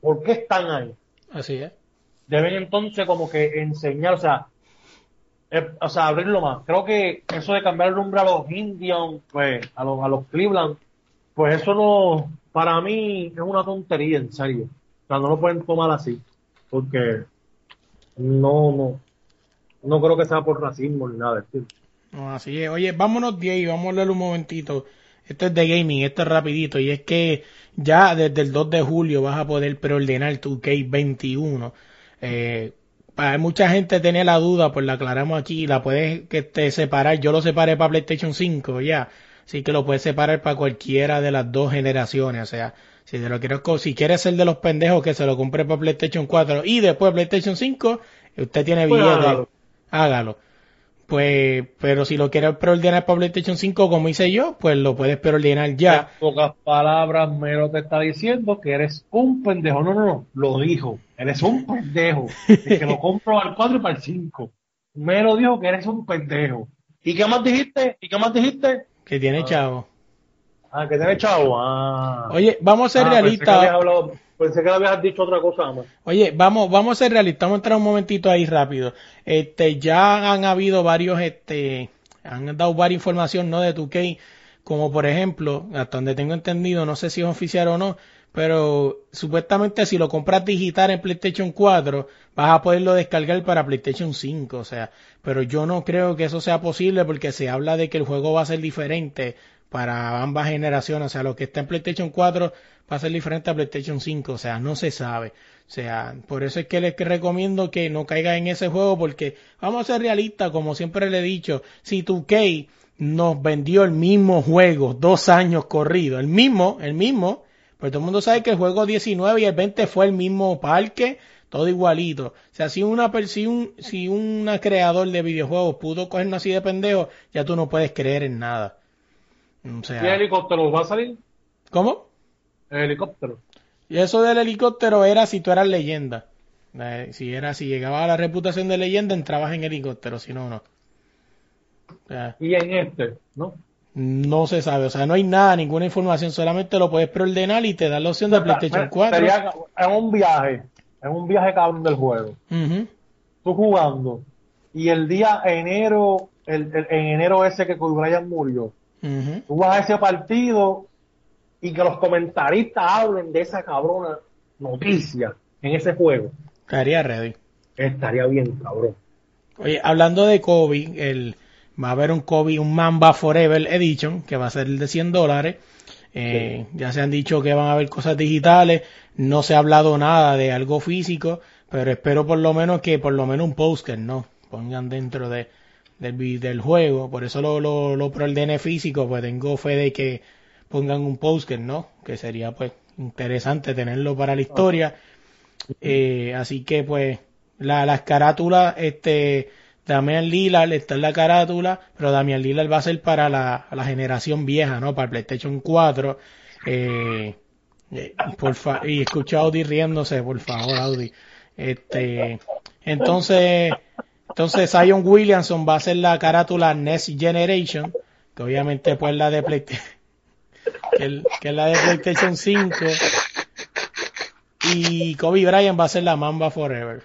por qué están ahí. Así es. Deben entonces como que enseñar, o sea, eh, o sea, abrirlo más. Creo que eso de cambiar el nombre a los Indians, pues, a los, a los Cleveland, pues eso no, para mí es una tontería, en serio. O sea, no lo pueden tomar así, porque no, no. no creo que sea por racismo ni nada. ¿sí? No, así es. Oye, vámonos de ahí, vamos a leer un momentito. Esto es de gaming, esto es rapidito. Y es que ya desde el 2 de julio vas a poder preordenar tu K21. Eh, hay mucha gente tiene la duda, pues la aclaramos aquí, la puedes que te separar. Yo lo separé para PlayStation 5 ya. Así que lo puedes separar para cualquiera de las dos generaciones. O sea, si te lo quieres, si quieres ser de los pendejos que se lo compre para PlayStation 4 y después PlayStation 5, usted tiene Pues billete. hágalo. hágalo. Pues, pero si lo quieres preordenar para PlayStation 5, como hice yo, pues lo puedes preordenar ya. En pocas palabras, Mero te está diciendo que eres un pendejo. No, no, no, lo dijo. Eres un pendejo. Es que lo compro al 4 y para el 5. Mero dijo que eres un pendejo. ¿Y qué más dijiste? ¿Y qué más dijiste? Que tiene chavo. Ah, que tenés chavo. Ah. Oye, vamos a ser Ah, realistas. Pensé que le habías dicho otra cosa más. Oye, vamos, vamos a ser realistas, vamos a entrar un momentito ahí rápido. Este, ya han habido varios, este, han dado varias información, ¿no? De 2K, como por ejemplo, hasta donde tengo entendido, no sé si es oficial o no, pero supuestamente si lo compras digital en PlayStation 4, vas a poderlo descargar para PlayStation 5, o sea, pero yo no creo que eso sea posible porque se habla de que el juego va a ser diferente para ambas generaciones, o sea, lo que está en PlayStation 4 va a ser diferente a PlayStation 5, o sea, no se sabe. O sea, por eso es que les recomiendo que no caiga en ese juego porque vamos a ser realistas, como siempre le he dicho, si 2K nos vendió el mismo juego dos años corrido, el mismo, el mismo, pues todo el mundo sabe que el juego 19 y el 20 fue el mismo parque, todo igualito. O sea, si una si un si un creador de videojuegos pudo cogernos así de pendejo, ya tú no puedes creer en nada. O ¿Y el sea, helicóptero va a salir? ¿cómo? El helicóptero. Y eso del helicóptero era si tú eras leyenda. Eh, si era, si llegaba a la reputación de leyenda, entrabas en helicóptero, si no, no. O sea, Y en este, ¿no? no se sabe, o sea, no hay nada, ninguna información, solamente lo puedes preordenar y te da la opción de PlayStation 4. Sería en un viaje, en un viaje cabrón del juego. Ujú. Tú jugando. Y el día enero, el, el- en enero ese que Kobe Bryant murió, Tú vas a ese partido y que los comentaristas hablen de esa cabrona noticia en ese juego. Estaría ready. Estaría bien, cabrón. Oye, hablando de Kobe, el, va a haber un Kobe, un Mamba Forever Edition, que va a ser el de 100 dólares. Eh, Ya se han dicho que van a haber cosas digitales, no se ha hablado nada de algo físico, pero espero por lo menos que por lo menos un poster, ¿no? Pongan dentro de, del, del juego, por eso lo, lo, lo preordené físico, pues tengo fe de que pongan un poster, ¿no? Que sería pues interesante tenerlo para la historia. Eh, así que pues la, las carátulas, este, Damian Lillard está en la carátula, pero Damian Lillard va a ser para la, la generación vieja, ¿no? Para el PlayStation 4. Eh, eh, por fa- y escucha a Audi riéndose, por favor, Audi. Este, entonces, entonces Zion Williamson va a ser la carátula Next Generation, que obviamente pues la de PlayStation, que, es la de PlayStation 5. Y Kobe Bryant va a ser la Mamba Forever.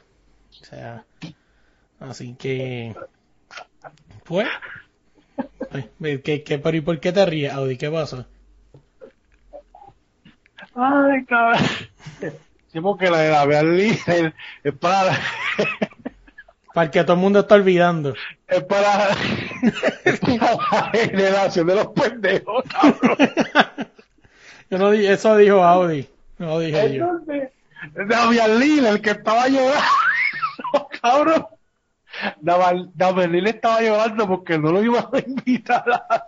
O sea, así que, pues, ¿qué, qué, pero ¿y por qué te ríes, Audi? ¿Qué pasa? Ay, cabrón. Sí, porque la de la Líder es para, Para el que todo el mundo está olvidando. es para, es para la generación de los pendejos, cabrón. Yo no eso dijo Audi, no lo dije yo. Entonces, Damian Lillard, el que estaba llorando, cabrón. Damian Damian estaba llorando porque no lo iban a invitar a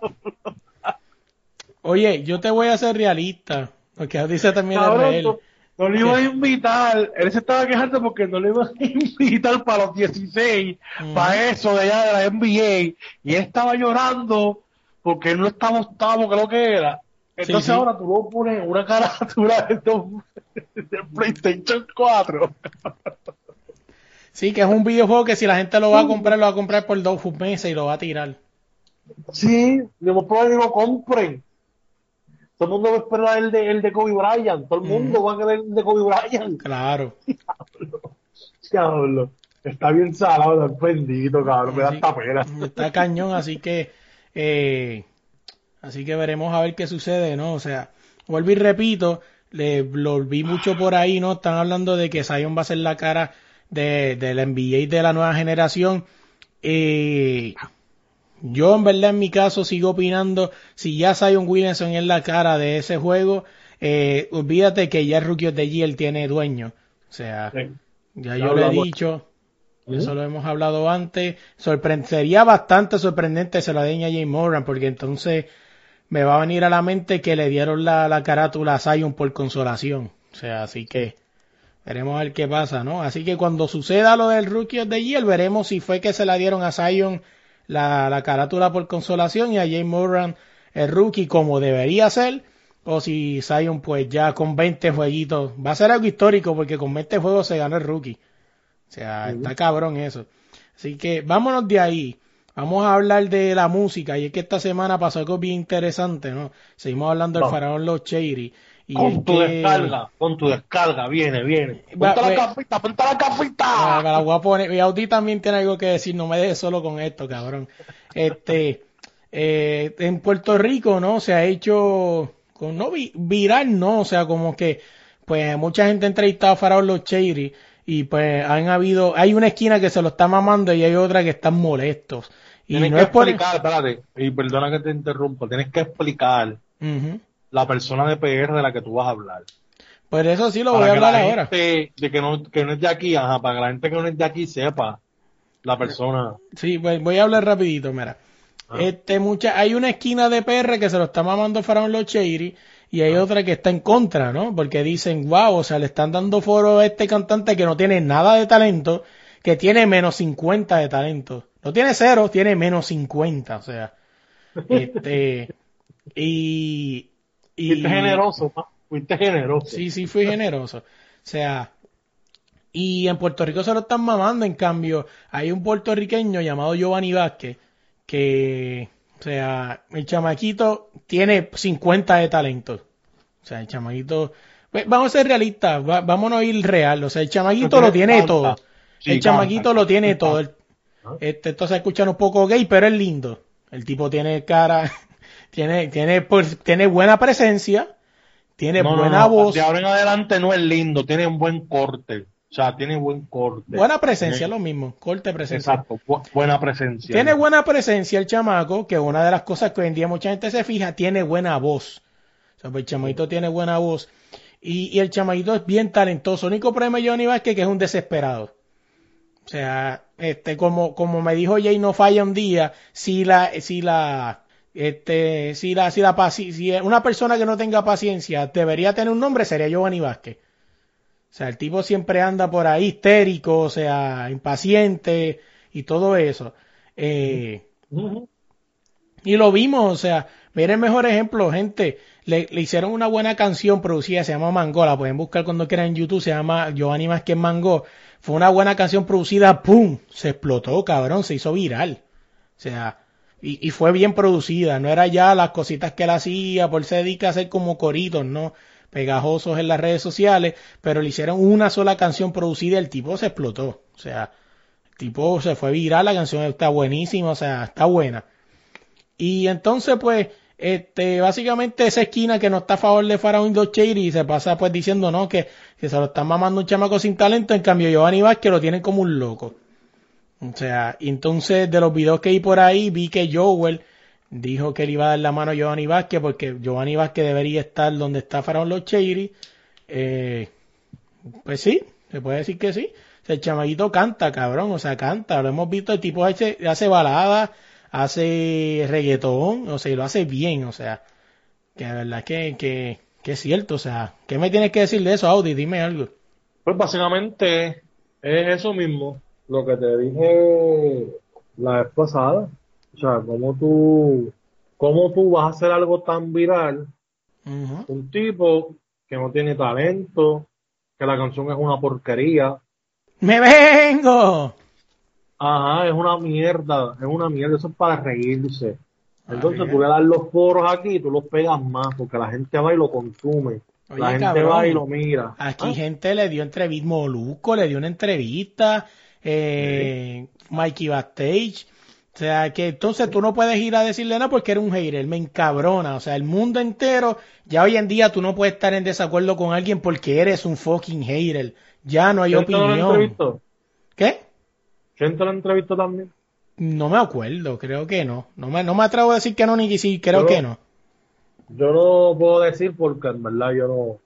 Oye, yo te voy a ser realista, porque Audi se también es Cabrón, real. No, lo iban a invitar. Él se estaba quejando porque no lo iban a invitar para los 16, Ujú. para eso de allá de la NBA. Y él estaba llorando porque él no estaba octavo, creo que era. Entonces sí. ahora tú lo pones en una carátula de, de PlayStation 4. Sí, que es un videojuego que si la gente lo va a comprar, lo va a comprar por dos meses y lo va a tirar. Sí, más probable lo compren. Todo el mundo va a esperar el de, el de Kobe Bryant. Todo el mundo va a querer el de Kobe Bryant. Claro. Está bien salado, bendito, cabrón. Me da hasta pena. Está cañón, así que eh, así que veremos a ver qué sucede, ¿no? O sea, vuelvo y repito, le, lo vi mucho por ahí, ¿no? Están hablando de que Zion va a ser la cara de, del NBA de la nueva generación. Eh, yo en verdad en mi caso sigo opinando, si ya Zion Williamson es la cara de ese juego, eh, olvídate que ya el Rookie de the tiene dueño. O sea, ya yo lo he dicho, eso lo hemos hablado antes. sería bastante sorprendente se la den a Jay Moran, porque entonces me va a venir a la mente que le dieron la, la carátula a Zion por consolación. O sea, así que veremos a ver qué pasa, ¿no? Así que cuando suceda lo del Rookie of the Year, veremos si fue que se la dieron a Zion la, la carátula por consolación y a Jay Moran el rookie como debería ser. O si Zion pues ya con 20 jueguitos. Va a ser algo histórico porque con 20 juegos se gana el rookie. O sea está cabrón eso. Así que vámonos de ahí. Vamos a hablar de la música y es que esta semana pasó algo bien interesante no seguimos hablando del faraón Los Con tu descarga, con tu descarga, viene, viene. Ponte la cafita, ponte la cafita. la voy a poner. Y Audi también tiene algo que decir, no me dejes solo con esto, cabrón. Este, eh, en Puerto Rico, ¿no? Se ha hecho, con, no viral, no, o sea, como que, pues mucha gente ha entrevistado a Faraón Los Cherry y pues han habido, hay una esquina que se lo está mamando y hay otra que están molestos. Y tienes no que es explicar, espérate, y perdona que te interrumpa, tienes que explicar la persona de PR de la que tú vas a hablar. Pues eso sí lo voy a hablar ahora. de que no, que no es de aquí, ajá, para que la gente que no es de aquí sepa la persona. Sí, pues voy a hablar rapidito, mira. Ah. Este, mucha, hay una esquina de PR que se lo está mamando Faraón Los Cheiri y hay ah. otra que está en contra, ¿no? Porque dicen, wow, o sea, le están dando foro a este cantante que no tiene nada de talento, que tiene menos 50 de talento. No tiene cero, tiene menos 50, o sea. Este, y, y, fuiste generoso, fuiste generoso. Sí, sí, fui generoso. O sea, y en Puerto Rico se lo están mamando, en cambio, hay un puertorriqueño llamado Giovanni Vázquez, que, o sea, el chamaquito tiene 50 de talento. O sea, el chamaquito, pues, vamos a ser realistas, vámonos a ir real, o sea, el chamaquito lo tiene todo. el chamaquito lo tiene todo. Este, esto se escucha un poco gay, pero es lindo. El tipo tiene cara, tiene, tiene, pues, tiene buena presencia, tiene buena voz. De ahora en adelante no es lindo, tiene un buen corte. O sea, tiene buen corte. Buena presencia, lo mismo. Corte, presencia. Exacto, buena presencia. Tiene buena presencia el chamaco, que una de las cosas que hoy en día mucha gente se fija, tiene buena voz. O sea, pues el chamaquito tiene buena voz. Y, y el chamaquito es bien talentoso. El único problema de Johnny Vázquez que es un desesperado. O sea, este, como, como me dijo Jay, no falla un día, si la, si la, este, si la, si la si una persona que no tenga paciencia debería tener un nombre, sería Giovanni Vázquez. O sea, el tipo siempre anda por ahí histérico, o sea, impaciente y todo eso. Eh, y lo vimos, o sea, miren el mejor ejemplo, gente. Le, hicieron una buena canción producida, se llama Mango, la pueden buscar cuando quieran en YouTube, se llama Giovanni Vázquez Mango. Fue una buena canción producida, ¡pum! Se explotó, cabrón, se hizo viral. O sea, y, fue bien producida, no era ya las cositas que él hacía, por se dedica a hacer como coritos, ¿no? Pegajosos en las redes sociales, pero le hicieron una sola canción producida y el tipo se explotó. O sea, el tipo se fue viral, la canción está buenísima, o sea, está buena. Y entonces, pues, este, básicamente esa esquina que no está a favor de Faraón y se pasa pues diciendo, no, que, que se lo están mamando un chamaco sin talento, en cambio Giovanni Vázquez lo tienen como un loco. O sea, entonces de los videos que vi por ahí vi que Joel dijo que le iba a dar la mano a Giovanni Vázquez porque Giovanni Vázquez debería estar donde está Faraón Los Cheiri. Eh, pues sí, se puede decir que sí. el chamaguito canta, cabrón, o sea, canta. Lo hemos visto, el tipo hace, hace balada, hace reggaetón, o sea, y lo hace bien, o sea, que la verdad que, que, que es cierto, o sea, ¿qué me tienes que decir de eso, Audi? Dime algo. Pues básicamente es eso mismo lo que te dije la vez pasada. O sea, cómo tú, cómo tú vas a hacer algo tan viral. Un tipo que no tiene talento, que la canción es una porquería. ¡Me vengo! Ajá, es una mierda, es una mierda, eso es para reírse. Entonces tú le das los foros aquí y tú los pegas más, porque la gente va y lo consume. la gente va y lo mira. Aquí ¿Ah? gente le dio entrevista, Moluco le dio una entrevista, eh, Mikey Backstage. O sea, que entonces tú no puedes ir a decirle nada porque eres un hater, me encabrona. O sea, el mundo entero, ya hoy en día tú no puedes estar en desacuerdo con alguien porque eres un fucking hater. Ya no hay opinión. ¿Qué? ¿Quién te lo entrevistó también? no me acuerdo, creo que no. No me, no me atrevo a decir que no ni que sí, creo Yo- que no. Yo no puedo decir porque en verdad yo no,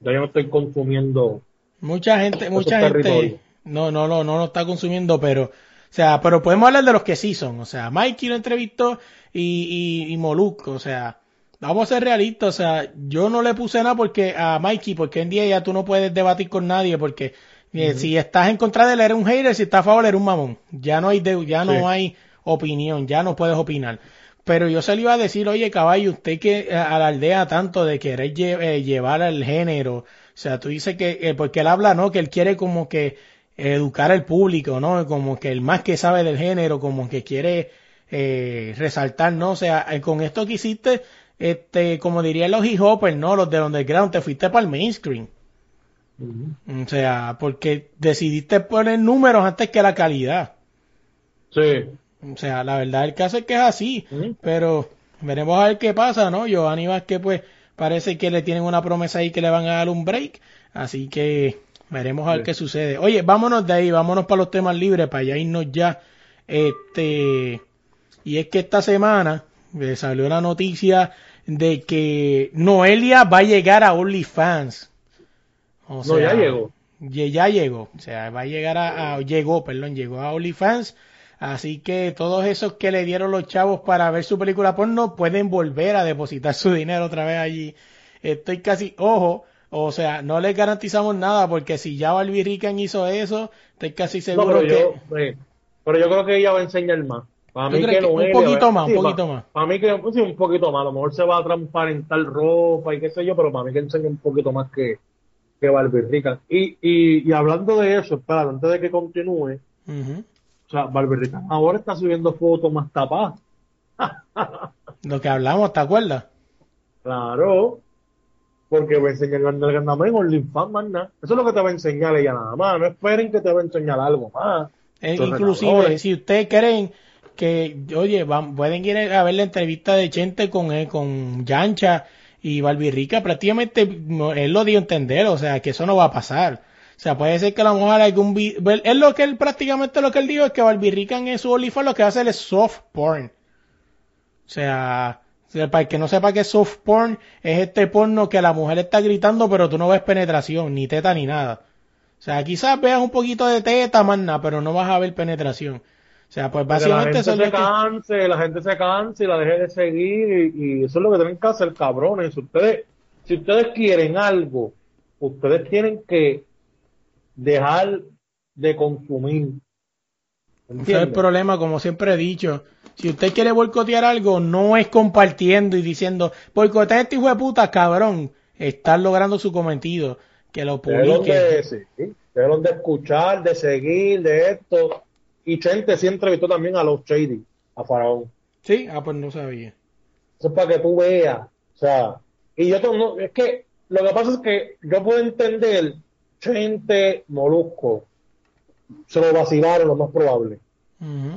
yo no estoy consumiendo. Mucha gente, mucha gente territorios. No, no, no, no lo está consumiendo, pero, o sea, pero podemos hablar de los que sí son. O sea, Mikey lo entrevistó y, y, y Molusco, o sea, vamos a ser realistas, o sea, yo no le puse nada porque a Mikey, porque en día ya tú no puedes debatir con nadie, porque eh, si estás en contra de él eres un hater, si estás a favor eres un mamón. Ya no hay, de- ya no Sí. hay opinión, ya no puedes opinar. Pero yo se le iba a decir, oye caballo, usted que eh, alardea tanto de querer lle- eh, llevar al género, o sea, tú dices que, eh, porque él habla, ¿no? Que él quiere como que educar al público, ¿no? Como que el más que sabe del género, como que quiere eh, resaltar, ¿no? O sea, eh, con esto que hiciste, este, como dirían los hip hoppers, ¿no? Los de underground, te fuiste para el mainstream. O sea, porque decidiste poner números antes que la calidad. Sí. O sea, la verdad el caso es que es así, pero veremos a ver qué pasa, ¿no? Giovanni Vázquez, pues, parece que le tienen una promesa ahí que le van a dar un break, así que veremos a ver Sí. qué sucede. Oye, vámonos de ahí, vámonos para los temas libres, para ya irnos ya. Este, y es que esta semana eh, salió la noticia de que Noelia va a llegar a OnlyFans. O No, ya llegó. ya, ya llegó, o sea, va a llegar a, a- llegó, perdón, llegó a OnlyFans, así que todos esos que le dieron los chavos para ver su película porno pueden volver a depositar su dinero otra vez allí. Estoy casi, ojo, o sea, no les garantizamos nada porque si ya Barbie Rican hizo eso, estoy casi No, seguro pero que yo, eh, pero yo creo que ella va a enseñar más. Para ¿Tú mí que no un poquito más, un sí, poquito pa- más? Para mí que pues, sí, un poquito más. A lo mejor se va a transparentar ropa y qué sé yo, pero para mí que enseña un poquito más que, que Barbie Rican. Y, y, y hablando de eso, espera, antes de que continúe, o sea, Barbie Rican ahora está subiendo fotos más tapadas. lo que hablamos, ¿te acuerdas? Claro. Porque va a enseñar la nalga nada más en OnlyFans, más nada. Eso es lo que te va a enseñar ella nada más. No esperen que te va a enseñar algo más. Eh, inclusive, si ustedes creen que, oye, van, pueden ir a ver la entrevista de Chente con, eh, con Yancha y Barbirrica, prácticamente él lo dio a entender, o sea, que eso no va a pasar. O sea, puede ser que a lo mejor algún es lo que él prácticamente lo que él dijo es que Barbirrica en su OnlyFans lo que va a hacer es soft porn. O sea, para el que no sepa qué es soft porn, es este porno que la mujer está gritando, pero tú no ves penetración, ni teta ni nada. O sea, quizás veas un poquito de teta, más nada, pero no vas a ver penetración. O sea, pues Que la básicamente gente se que... canse, la gente se canse y la deje de seguir y, y eso es lo que tienen que hacer, cabrones. Si ustedes, si ustedes quieren algo, ustedes tienen que dejar de consumir. Ese es el problema, como siempre he dicho. Si usted quiere boicotear algo, no es compartiendo y diciendo, boicotea este hijo de puta, cabrón. Están logrando su cometido. Que lo publiquen. de, sí, debieron de escuchar, de seguir, de esto. Y Chente sí entrevistó también a los Shady, a Faraón. Sí, ah, pues no sabía. Eso es para que tú veas. O sea, y yo no, es que lo que pasa es que yo puedo entender Chente, Molusco, se lo vacilaron lo más probable.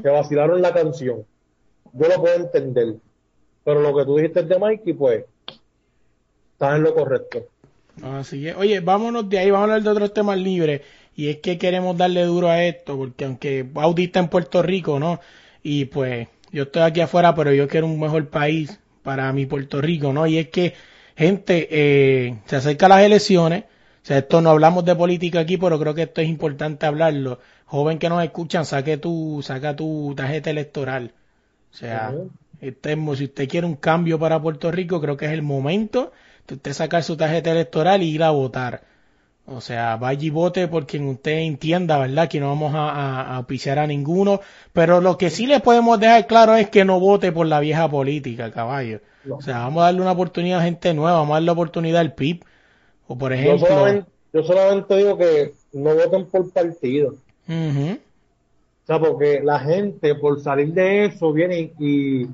Se vacilaron la canción. Yo lo puedo entender. Pero lo que tú dijiste de Mikey, pues, estás en lo correcto. Así es. Oye, vámonos de ahí, vamos a hablar de otros temas libres. Y es que queremos darle duro a esto, porque aunque Audi está en Puerto Rico, ¿no? Y pues yo estoy aquí afuera, pero yo quiero un mejor país para mi Puerto Rico, ¿no? Y es que, gente, eh, se acercan las elecciones. O sea, esto no hablamos de política aquí, pero creo que esto es importante hablarlo. Joven que nos escuchan, saque tu, saca tu tarjeta electoral. O sea, Ujú. este, si usted quiere un cambio para Puerto Rico, creo que es el momento de usted sacar su tarjeta electoral y ir a votar. O sea, vaya y vote por quien usted entienda, ¿verdad? Que no vamos a, a, a auspiciar a ninguno. Pero lo que sí le podemos dejar claro es que no vote por la vieja política, caballo. No. O sea, vamos a darle una oportunidad a gente nueva, vamos a darle la oportunidad al PIB. O por Yo ejemplo... solamente, yo solamente digo que no voten por partido. Ujú. O sea, porque la gente por salir de eso viene y,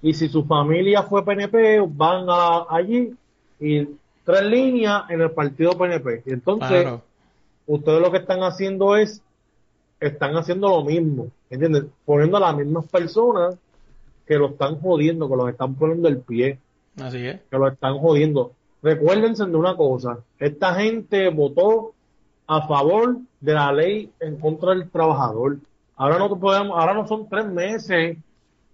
y si su familia fue PNP, van a, allí y tres líneas en el partido PNP. Y entonces, Claro. ustedes lo que están haciendo es, están haciendo lo mismo, ¿entiendes? Poniendo a las mismas personas que lo están jodiendo, que los están poniendo el pie, Así es. que lo están jodiendo. Recuérdense de una cosa, esta gente votó a favor de la ley en contra del trabajador. Ahora no podemos, ahora no son tres meses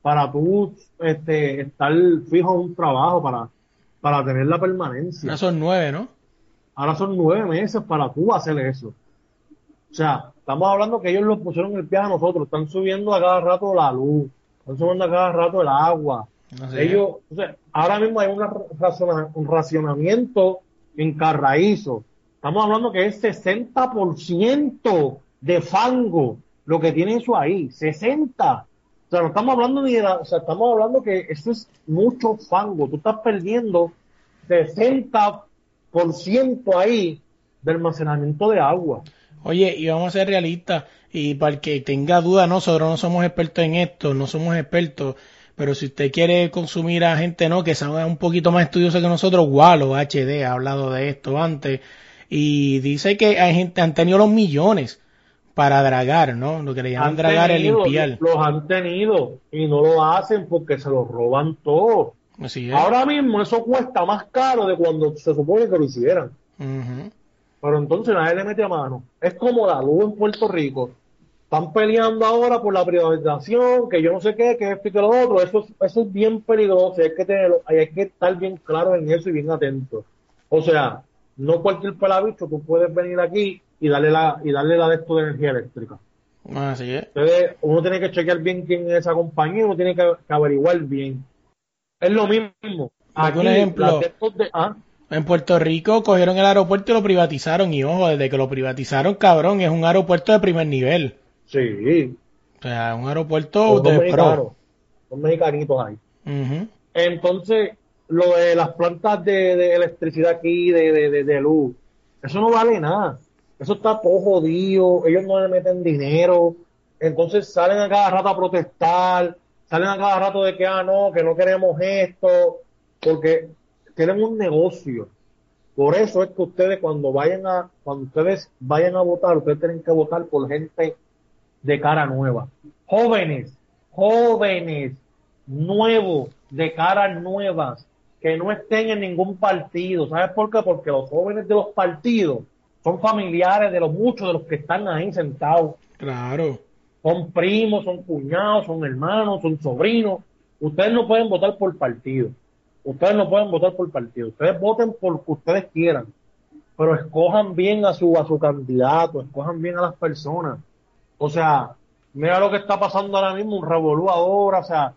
para tú este, estar fijo en un trabajo para, para tener la permanencia. Ahora son nueve, ¿no? Ahora son nueve meses para tú hacer eso. O sea, estamos hablando que ellos lo pusieron el pie a nosotros, están subiendo a cada rato la luz, están subiendo a cada rato el agua. ellos, o sea, ahora mismo hay una un racionamiento en Carraízo. Estamos hablando que es 60% de fango lo que tiene eso ahí, 60. O sea, no estamos hablando ni de la, o sea, estamos hablando que eso es mucho fango. Tú estás perdiendo 60% ahí de almacenamiento de agua. Oye, y vamos a ser realistas, y para el que tenga duda, nosotros no somos expertos en esto, no somos expertos, pero si usted quiere consumir a gente no que sea un poquito más estudiosa que nosotros, Wallo HD ha hablado de esto antes, y dice que hay gente, han tenido los millones para dragar, ¿no? Lo que le llaman dragar es limpiar. Los han tenido y no lo hacen porque se los roban todo. Ahora mismo eso cuesta más caro de cuando se supone que lo hicieran. Pero entonces nadie le mete a mano. Es como la luz en Puerto Rico. Están peleando ahora por la privatización, que yo no sé qué, que esto y que lo otro. Eso, eso es bien peligroso hay que, tenerlo, hay que estar bien claro en eso y bien atento. O sea, no cualquier pelabicho, tú puedes venir aquí y darle la, y darle la de esto de energía eléctrica. Así es. Entonces, uno tiene que chequear bien quién es esa compañía, uno tiene que, averiguar bien. Es lo mismo. Aquí, un ejemplo. ¿ah? En Puerto Rico cogieron el aeropuerto y lo privatizaron. Y ojo, desde que lo privatizaron, cabrón, es un aeropuerto de primer nivel. Sí. O sea, un aeropuerto de pro. Son mexicanitos ahí. Entonces, lo de las plantas de, electricidad aquí, de, de, luz, eso no vale nada. Eso está todo jodido, ellos no le meten dinero, entonces salen a cada rato a protestar, salen a cada rato de que, ah, no, que no queremos esto, porque tienen un negocio. Por eso es que ustedes cuando vayan a, cuando ustedes vayan a votar, ustedes tienen que votar por gente de cara nueva. Jóvenes, jóvenes, nuevos, de caras nuevas, que no estén en ningún partido. ¿Sabes por qué? Porque los jóvenes de los partidos son familiares de los muchos de los que están ahí sentados. Claro. Son primos, son cuñados, son hermanos, son sobrinos. Ustedes no pueden votar por partido. Ustedes no pueden votar por partido. Ustedes voten por lo que ustedes quieran. Pero escojan bien a su, a su candidato, escojan bien a las personas. O sea, mira lo que está pasando ahora mismo, un revolú ahora, o sea,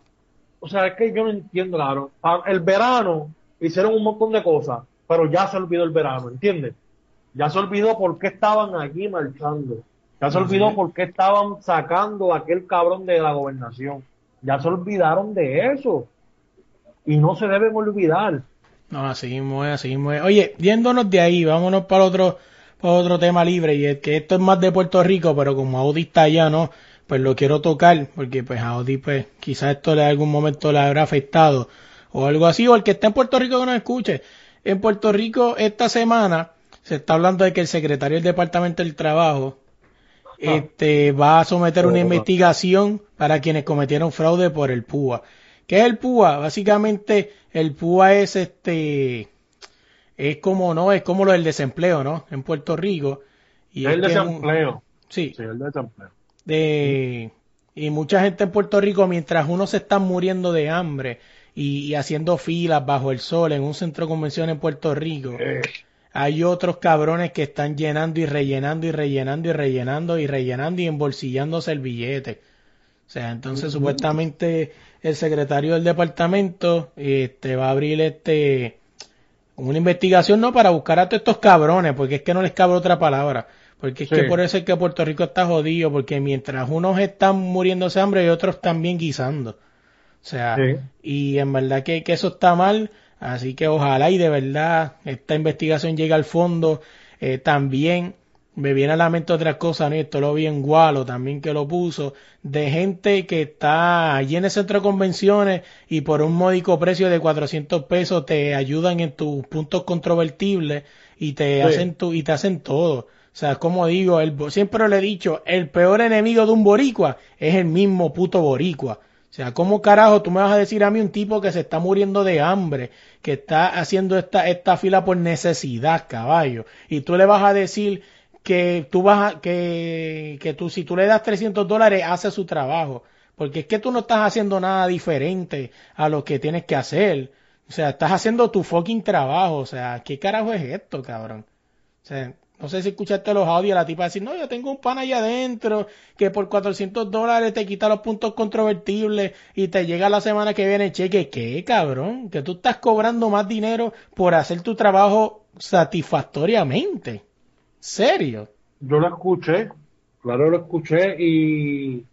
o sea, es que yo no entiendo, claro. El verano hicieron un montón de cosas, pero ya se olvidó el verano, ¿entiendes? Ya se olvidó por qué estaban aquí marchando. Ya se olvidó por qué estaban sacando a aquel cabrón de la gobernación. Ya se olvidaron de eso. Y no se deben olvidar. No, así mismo es, así mismo es. Oye, yéndonos de ahí, vámonos para otro, para otro tema libre. Y es que esto es más de Puerto Rico, pero como Audi está allá, ¿no? Pues lo quiero tocar, porque pues Audi, pues quizás esto en algún momento le habrá afectado. O algo así, o el que esté en Puerto Rico que nos escuche. En Puerto Rico, esta semana, se está hablando de que el secretario del Departamento del Trabajo ah. este, va a someter una oh, investigación para quienes cometieron fraude por el PUA. ¿Qué es el PUA? Básicamente el PUA es este es como no es como lo del desempleo, ¿no? En Puerto Rico. Y el desempleo. sí. Sí, el desempleo. De, y mucha gente en Puerto Rico, mientras uno se está muriendo de hambre y, haciendo filas bajo el sol en un centro de convención en Puerto Rico, eh hay otros cabrones que están llenando y rellenando y rellenando y rellenando y rellenando y embolsillándose el billete. O sea, entonces supuestamente el secretario del departamento este, va a abrir este una investigación no para buscar a todos estos cabrones, porque es que no les cabe otra palabra. Porque es que por eso es que Puerto Rico está jodido, porque mientras unos están muriéndose hambre y otros también guisando. O sea, y en verdad que, que eso está mal Así que ojalá y de verdad esta investigación llegue al fondo. Eh, también me viene a la mente otras cosas, ¿no? esto lo vi en Gualo también que lo puso, de gente que está allí en el centro de convenciones y por un módico precio de 400 pesos te ayudan en tus puntos controvertibles y te hacen tu, y te hacen todo. O sea, como digo, el, siempre le he dicho, el peor enemigo de un boricua es el mismo puto boricua. Sea, ¿cómo carajo tú me vas a decir a mí un tipo que se está muriendo de hambre, que está haciendo esta, esta fila por necesidad, caballo? Y tú le vas a decir que tú vas a, que, que tú, si tú le das 300 dólares, hace su trabajo. Porque es que tú no estás haciendo nada diferente a lo que tienes que hacer. O sea, estás haciendo tu fucking trabajo. O sea, ¿qué carajo es esto, cabrón? O sea, no sé si escuchaste los audios la tipa decir, no, yo tengo un pan allá adentro que por 400 dólares te quita los puntos controvertibles y te llega la semana que viene el cheque. ¿Qué, cabrón? Que tú estás cobrando más dinero por hacer tu trabajo satisfactoriamente. ¿Serio? Yo lo escuché, claro lo escuché y,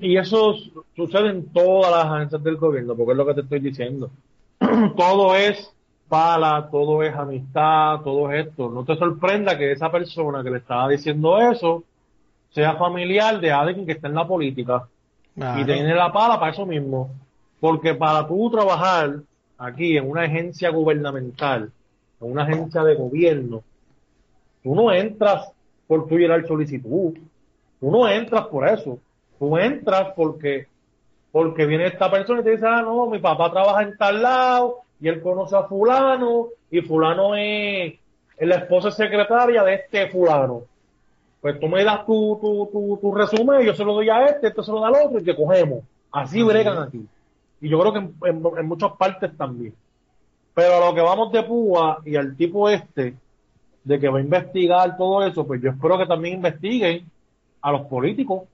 y eso sucede en todas las agencias del gobierno, porque es lo que te estoy diciendo. todo es pala, todo es amistad, todo es esto. No te sorprenda que esa persona que le estaba diciendo eso sea familiar de alguien que está en la política y tiene la pala para eso mismo. Porque para tú trabajar aquí en una agencia gubernamental, en una agencia de gobierno, tú no entras por tu llenar solicitud, tú no entras por eso, tú entras porque porque viene esta persona y te dice, ah, no, mi papá trabaja en tal lado, y él conoce a fulano y fulano es, la esposa secretaria de este fulano. Pues tú me das tu, tu, tu, tu resumen, yo se lo doy a este, este se lo da al otro y te cogemos. Así bregan aquí. Y yo creo que en, muchas partes también. Pero a lo que vamos de púa y al tipo este, de que va a investigar todo eso, pues yo espero que también investiguen a los políticos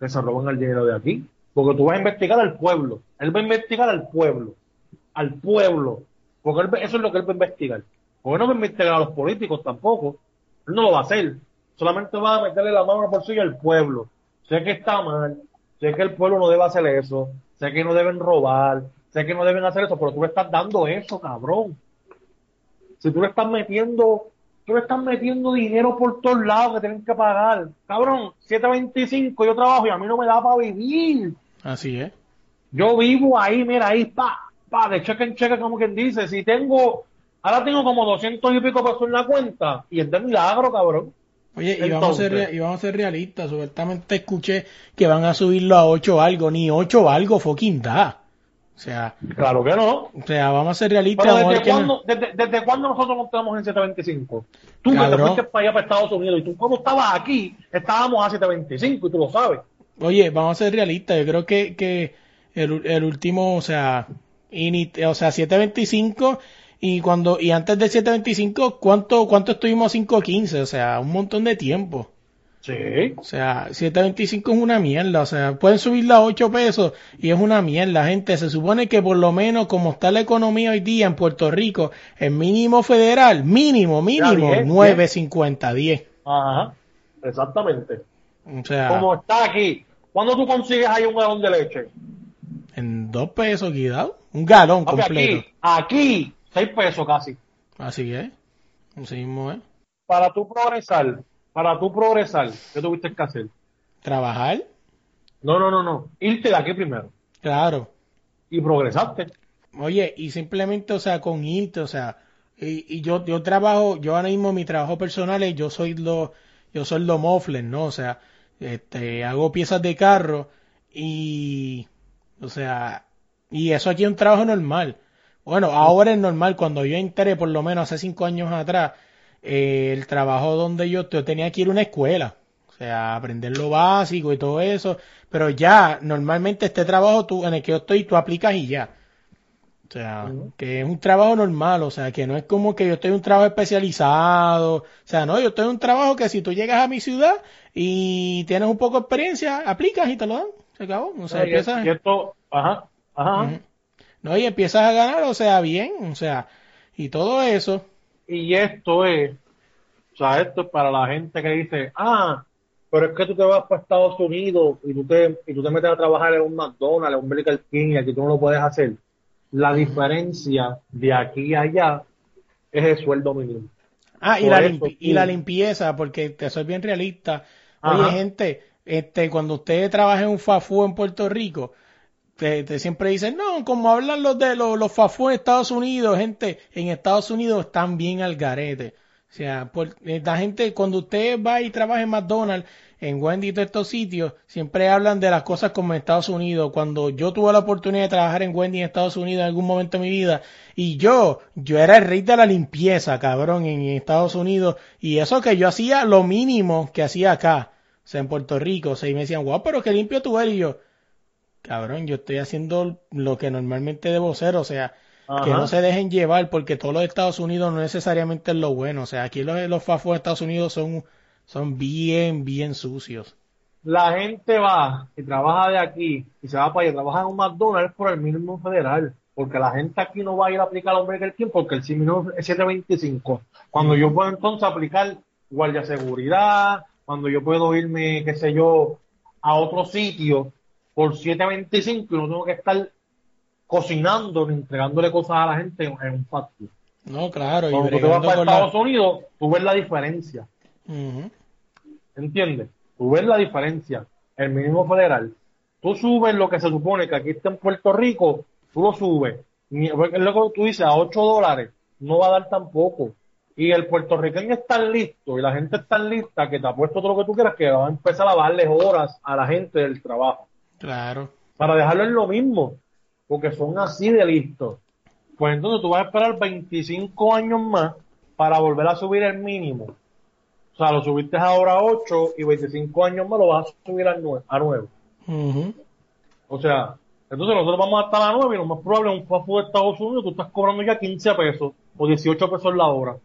que se roban el dinero de aquí. Porque tú vas a investigar al pueblo. Él va a investigar al pueblo al pueblo, porque eso es lo que él va a investigar. Porque no va a investigar a los políticos tampoco, él no lo va a hacer, solamente va a meterle la mano por sí al pueblo. Sé que está mal, sé que el pueblo no debe hacer eso, sé que no deben robar, sé que no deben hacer eso, pero tú le estás dando eso, cabrón. Si tú le estás metiendo, tú le estás metiendo dinero por todos lados que tienen que pagar. Cabrón, 725 yo trabajo y a mí no me da para vivir. Así es. Yo vivo ahí, mira, ahí, pa, pa, de cheque en cheque, como quien dice, si tengo, ahora tengo como 200 y pico pesos en la cuenta, y es de milagro, cabrón. Oye, y, vamos a ser, y vamos a ser realistas, supuestamente escuché que van a subirlo a 8 algo, ni 8 algo fucking da. O sea, claro que no. O sea, vamos a ser realistas. desde, cuándo, desde, desde, cuándo nosotros no estamos en 725? Tú que te fuiste para allá, para Estados Unidos, y tú cuando estabas aquí, estábamos a 725, y tú lo sabes. Oye, vamos a ser realistas. Yo creo que, que el, el último, o sea, o sea, 725 y cuando y antes del 725 cuánto cuánto estuvimos a 515, o sea, un montón de tiempo. Sí. O sea, 725 es una mierda, o sea, pueden subirla a 8 pesos y es una mierda, gente. Se supone que por lo menos como está la economía hoy día en Puerto Rico, el mínimo federal, mínimo, mínimo, 9.50, 10. Ajá, exactamente. O sea, como está aquí, ¿cuándo tú consigues ahí un galón de leche? En dos pesos, guidado. Un galón completo. Aquí, seis pesos casi. Así es. Así mismo es. Para tú progresar, para tú progresar, ¿qué tuviste que hacer? ¿Trabajar? No, no, no, no. Irte de aquí primero. Claro. Y progresaste. Oye, y simplemente, o sea, con irte, o sea, y, yo, yo trabajo, yo ahora mismo mi trabajo personal es, yo soy lo, yo soy lo mofler, ¿no? O sea, este, hago piezas de carro y, o sea, y eso aquí es un trabajo normal. Bueno, ahora es normal. Cuando yo entré, por lo menos hace cinco años atrás, eh, el trabajo donde yo, tenía que ir a una escuela. O sea, aprender lo básico y todo eso. Pero ya, normalmente este trabajo tú, en el que yo estoy, tú aplicas y ya. O sea, que es un trabajo normal, o sea, que no es como que yo estoy en un trabajo especializado. O sea, no, yo estoy en un trabajo que si tú llegas a mi ciudad y tienes un poco de experiencia, aplicas y te lo dan. Se acabó. O sea, empiezas... ajá, Ajá. No, y empiezas a ganar, o sea, bien, o sea, y todo eso. Y esto es, o sea, esto es para la gente que dice, ah, pero es que tú te vas para Estados Unidos y tú te, y tú te metes a trabajar en un McDonald's, en un Burger King y aquí tú no lo puedes hacer. La diferencia de aquí a allá es el sueldo mínimo. Ah, y, la, y la limpieza, porque te soy bien realista. Oye, gente, este, cuando usted trabaja en un FAFU en Puerto Rico, te, siempre dicen, no, como hablan los de los, los FAFU en Estados Unidos, gente, en Estados Unidos están bien al garete. O sea, por, eh, la gente, cuando usted va y trabaja en McDonald's, en Wendy y todos estos sitios, siempre hablan de las cosas como en Estados Unidos. Cuando yo tuve la oportunidad de trabajar en Wendy en Estados Unidos en algún momento de mi vida, y yo, yo era el rey de la limpieza, cabrón, en Estados Unidos, y eso que yo hacía lo mínimo que hacía acá, o sea, en Puerto Rico, o sea, y me decían, guau, pero qué limpio tú eres, y yo, cabrón, yo estoy haciendo lo que normalmente debo ser, o sea, que no se dejen llevar porque todo lo de Estados Unidos no necesariamente es lo bueno. O sea, aquí los, los fafos de Estados Unidos son, son bien, bien sucios. La gente va y trabaja de aquí y se va para allá, trabaja en un McDonald's por el mínimo federal. Porque la gente aquí no va a ir a aplicar el hombre del tiempo porque el mínimo es 725. Cuando yo puedo entonces aplicar guardia seguridad, cuando yo puedo irme, qué sé yo, a otro sitio por 725 y no tengo que estar cocinando ni entregándole cosas a la gente en, un patio. No, claro. Cuando tú te vas para Estados Unidos, tú ves la diferencia. ¿Entiendes? Tú ves la diferencia. El mínimo federal. Tú subes lo que se supone que aquí está en Puerto Rico, tú lo subes. Es lo que tú dices, a 8 dólares, no va a dar tampoco. Y el puertorriqueño está listo y la gente está lista que te ha puesto todo lo que tú quieras, que va a empezar a darle horas a la gente del trabajo. Claro. Para dejarlo en lo mismo porque son así de listos. Pues entonces tú vas a esperar 25 años más para volver a subir el mínimo. O sea, lo subiste ahora a 8 y 25 años más lo vas a subir a 9. A 9. O sea, entonces nosotros vamos hasta la 9 y lo más probable en un fast de Estados Unidos tú estás cobrando ya 15 pesos o 18 pesos la hora.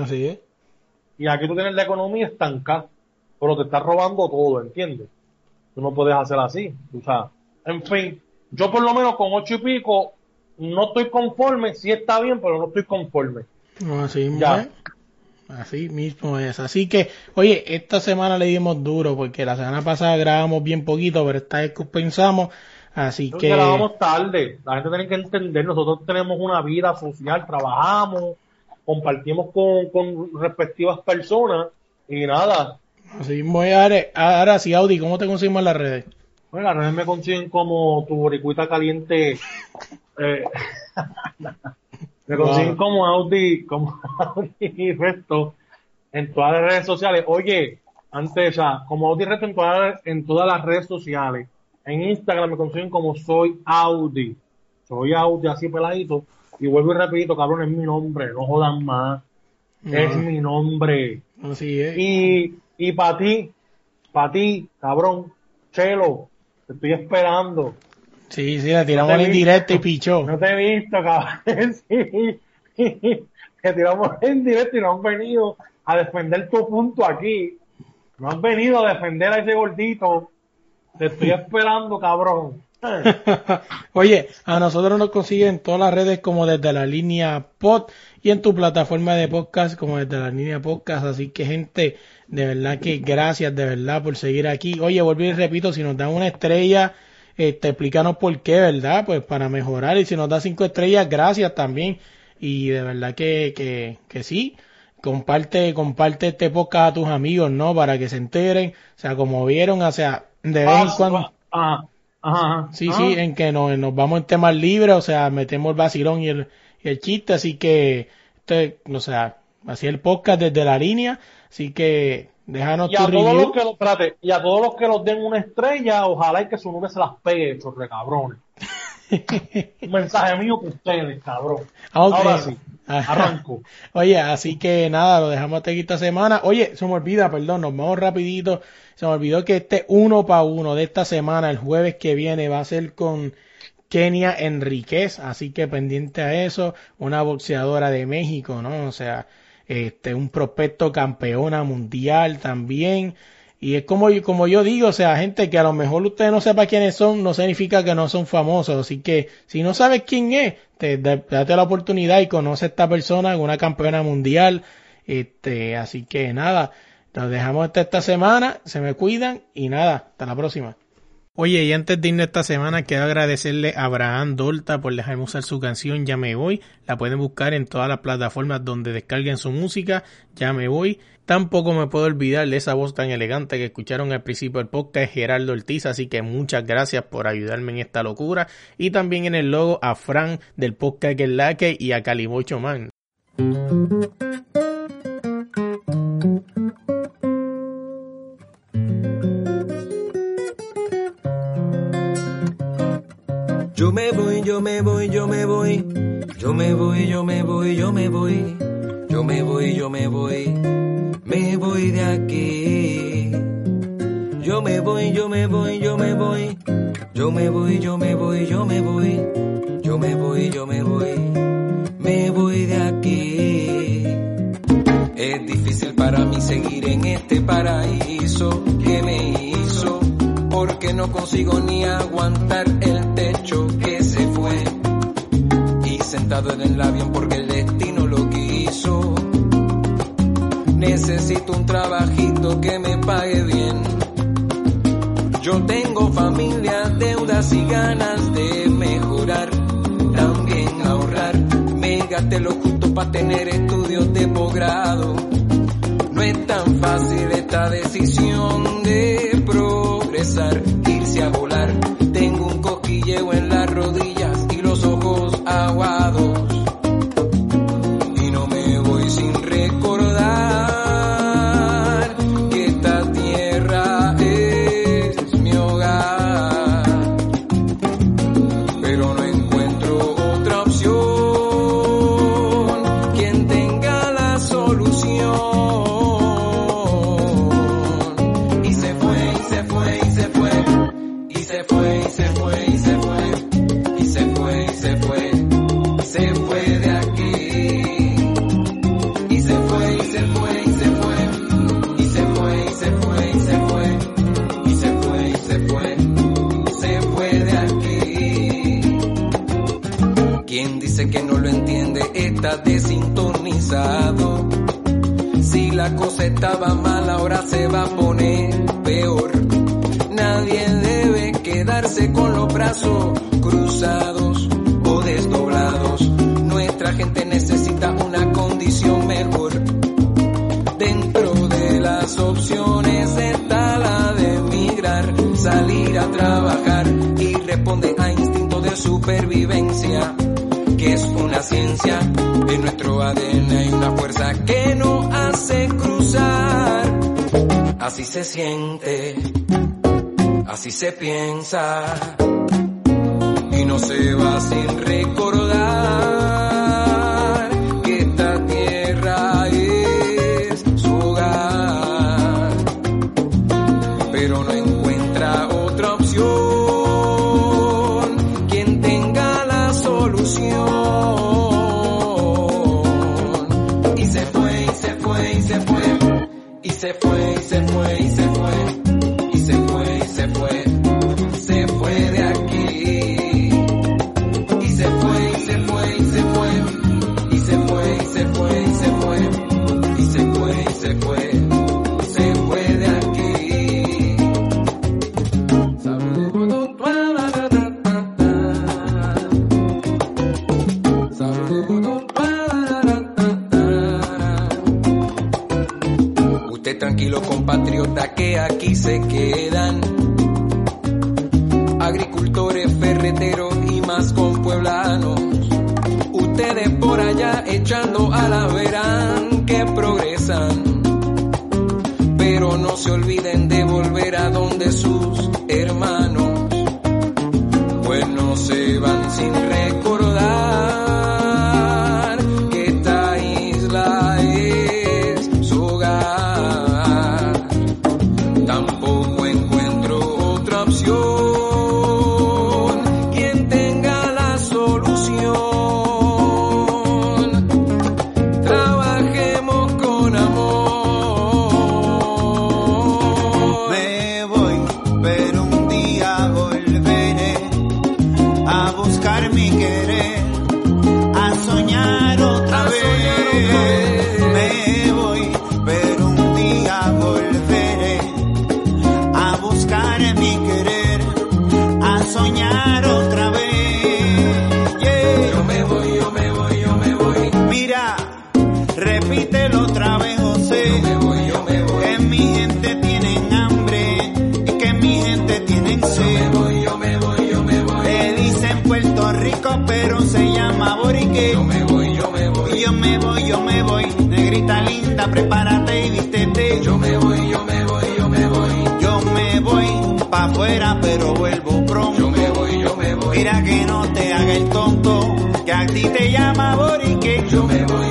Así es. Y aquí tú tienes la economía estancada, pero te estás robando todo, ¿entiendes? Tú no puedes hacer así. O sea, en fin, yo por lo menos con ocho y pico no estoy conforme, sí está bien, pero no estoy conforme. así mismo es. Así mismo es. Así que, oye, esta semana le dimos duro porque la semana pasada grabamos bien poquito, pero esta vez pensamos. Así que. Grabamos tarde. La gente tiene que entender. Nosotros tenemos una vida social, trabajamos, compartimos con, con respectivas personas y nada. Así mismo es. Ahora, sí, Audi, ¿cómo te conseguimos en las redes? Bueno, las redes me consiguen como tu boricuita caliente. Eh, me consiguen como Audi, como Audi y resto en todas las redes sociales. Oye, antes, ya, como Audi resto en todas, en todas las redes sociales. En Instagram me consiguen como soy Audi. Soy Audi así peladito. Y vuelvo y repito, cabrón, es mi nombre, no jodan más. Es mi nombre. Así es. Y, y para ti, para ti, cabrón, Chelo, te estoy esperando. Sí, sí, la tiramos en directo y pichó. No te he visto, cabrón. sí. Te tiramos en directo y no han venido a defender tu punto aquí. No han venido a defender a ese gordito. Te estoy esperando, cabrón. Oye, a nosotros nos consiguen todas las redes como desde la línea pod y en tu plataforma de podcast como desde la línea podcast. Así que gente, de verdad que gracias de verdad por seguir aquí. Oye, vuelvo y repito, si nos dan una estrella, este, explícanos por qué, ¿verdad? Pues para mejorar. Y si nos da cinco estrellas, gracias también. Y de verdad que, que, que sí. Comparte, comparte este podcast a tus amigos, ¿no? Para que se enteren. O sea, como vieron, o sea, de vez en Ah, cuando. ah, ajá, Sí, ah. sí, en que nos, nos vamos en temas libres, o sea, metemos el vacilón y el, y el chiste, así que, este, o sea, así el podcast desde la línea, así que déjanos Y a todos los que lo, espérate, y a todos los que los den una estrella, ojalá y que su nube se las pegue, chorre cabrones. Un mensaje mío para ustedes, cabrón. Ah, ok. Ahora sí, Ajá. arranco. Oye, así que nada, lo dejamos hasta aquí esta semana. Oye, se me olvida, perdón, nos vamos rapidito. Se me olvidó que este uno para uno de esta semana, el jueves que viene, va a ser con Kenia Enríquez, así que pendiente a eso, una boxeadora de México, ¿no? O sea, este, un prospecto campeona mundial también. Y es como, como yo digo, o sea, gente que a lo mejor ustedes no sepan quiénes son, no significa que no son famosos. Así que si no sabes quién es, te, da- date la oportunidad y conoce a esta persona, una campeona mundial. Este, así que nada, los dejamos hasta esta semana, se me cuidan y nada, hasta la próxima. Oye, y antes de irnos esta semana, quiero agradecerle a Abraham Dolta por dejarme usar su canción Ya me voy. La pueden buscar en todas las plataformas donde descarguen su música, Ya me voy. Tampoco me puedo olvidar de esa voz tan elegante que escucharon al principio del podcast, Gerardo Ortiz, así que muchas gracias por ayudarme en esta locura. Y también en el logo a Fran del podcast Que es la que y a Calimocho Man. Yo me voy, yo me voy, yo me voy. Yo me voy, yo me voy, yo me voy. Yo me voy, yo me voy. Me voy de aquí. Yo me voy, yo me voy, yo me voy. Yo me voy, yo me voy, yo me voy. Yo me voy, yo me voy. Me voy de aquí. Es difícil para mí seguir en este paraíso que me porque no consigo ni aguantar el techo que se fue. Y sentado en el avión porque el destino lo quiso. Necesito un trabajito que me pague bien. Yo tengo familia, deudas y ganas de mejorar, también ahorrar. Me gasté lo justo para tener estudios de posgrado. No es tan fácil esta decisión de regresar, irse a volar. Tengo un cosquilleo en la rodilla se siente, así se piensa. Y no se va sin agricultores, ferreteros y más con pueblanos. Ustedes por allá echando a la verán que progresan. Pero no se olviden de volver a donde sus hermanos, pues no se van Mira que no te haga el tonto, que a ti te llama Borique. Yo me voy.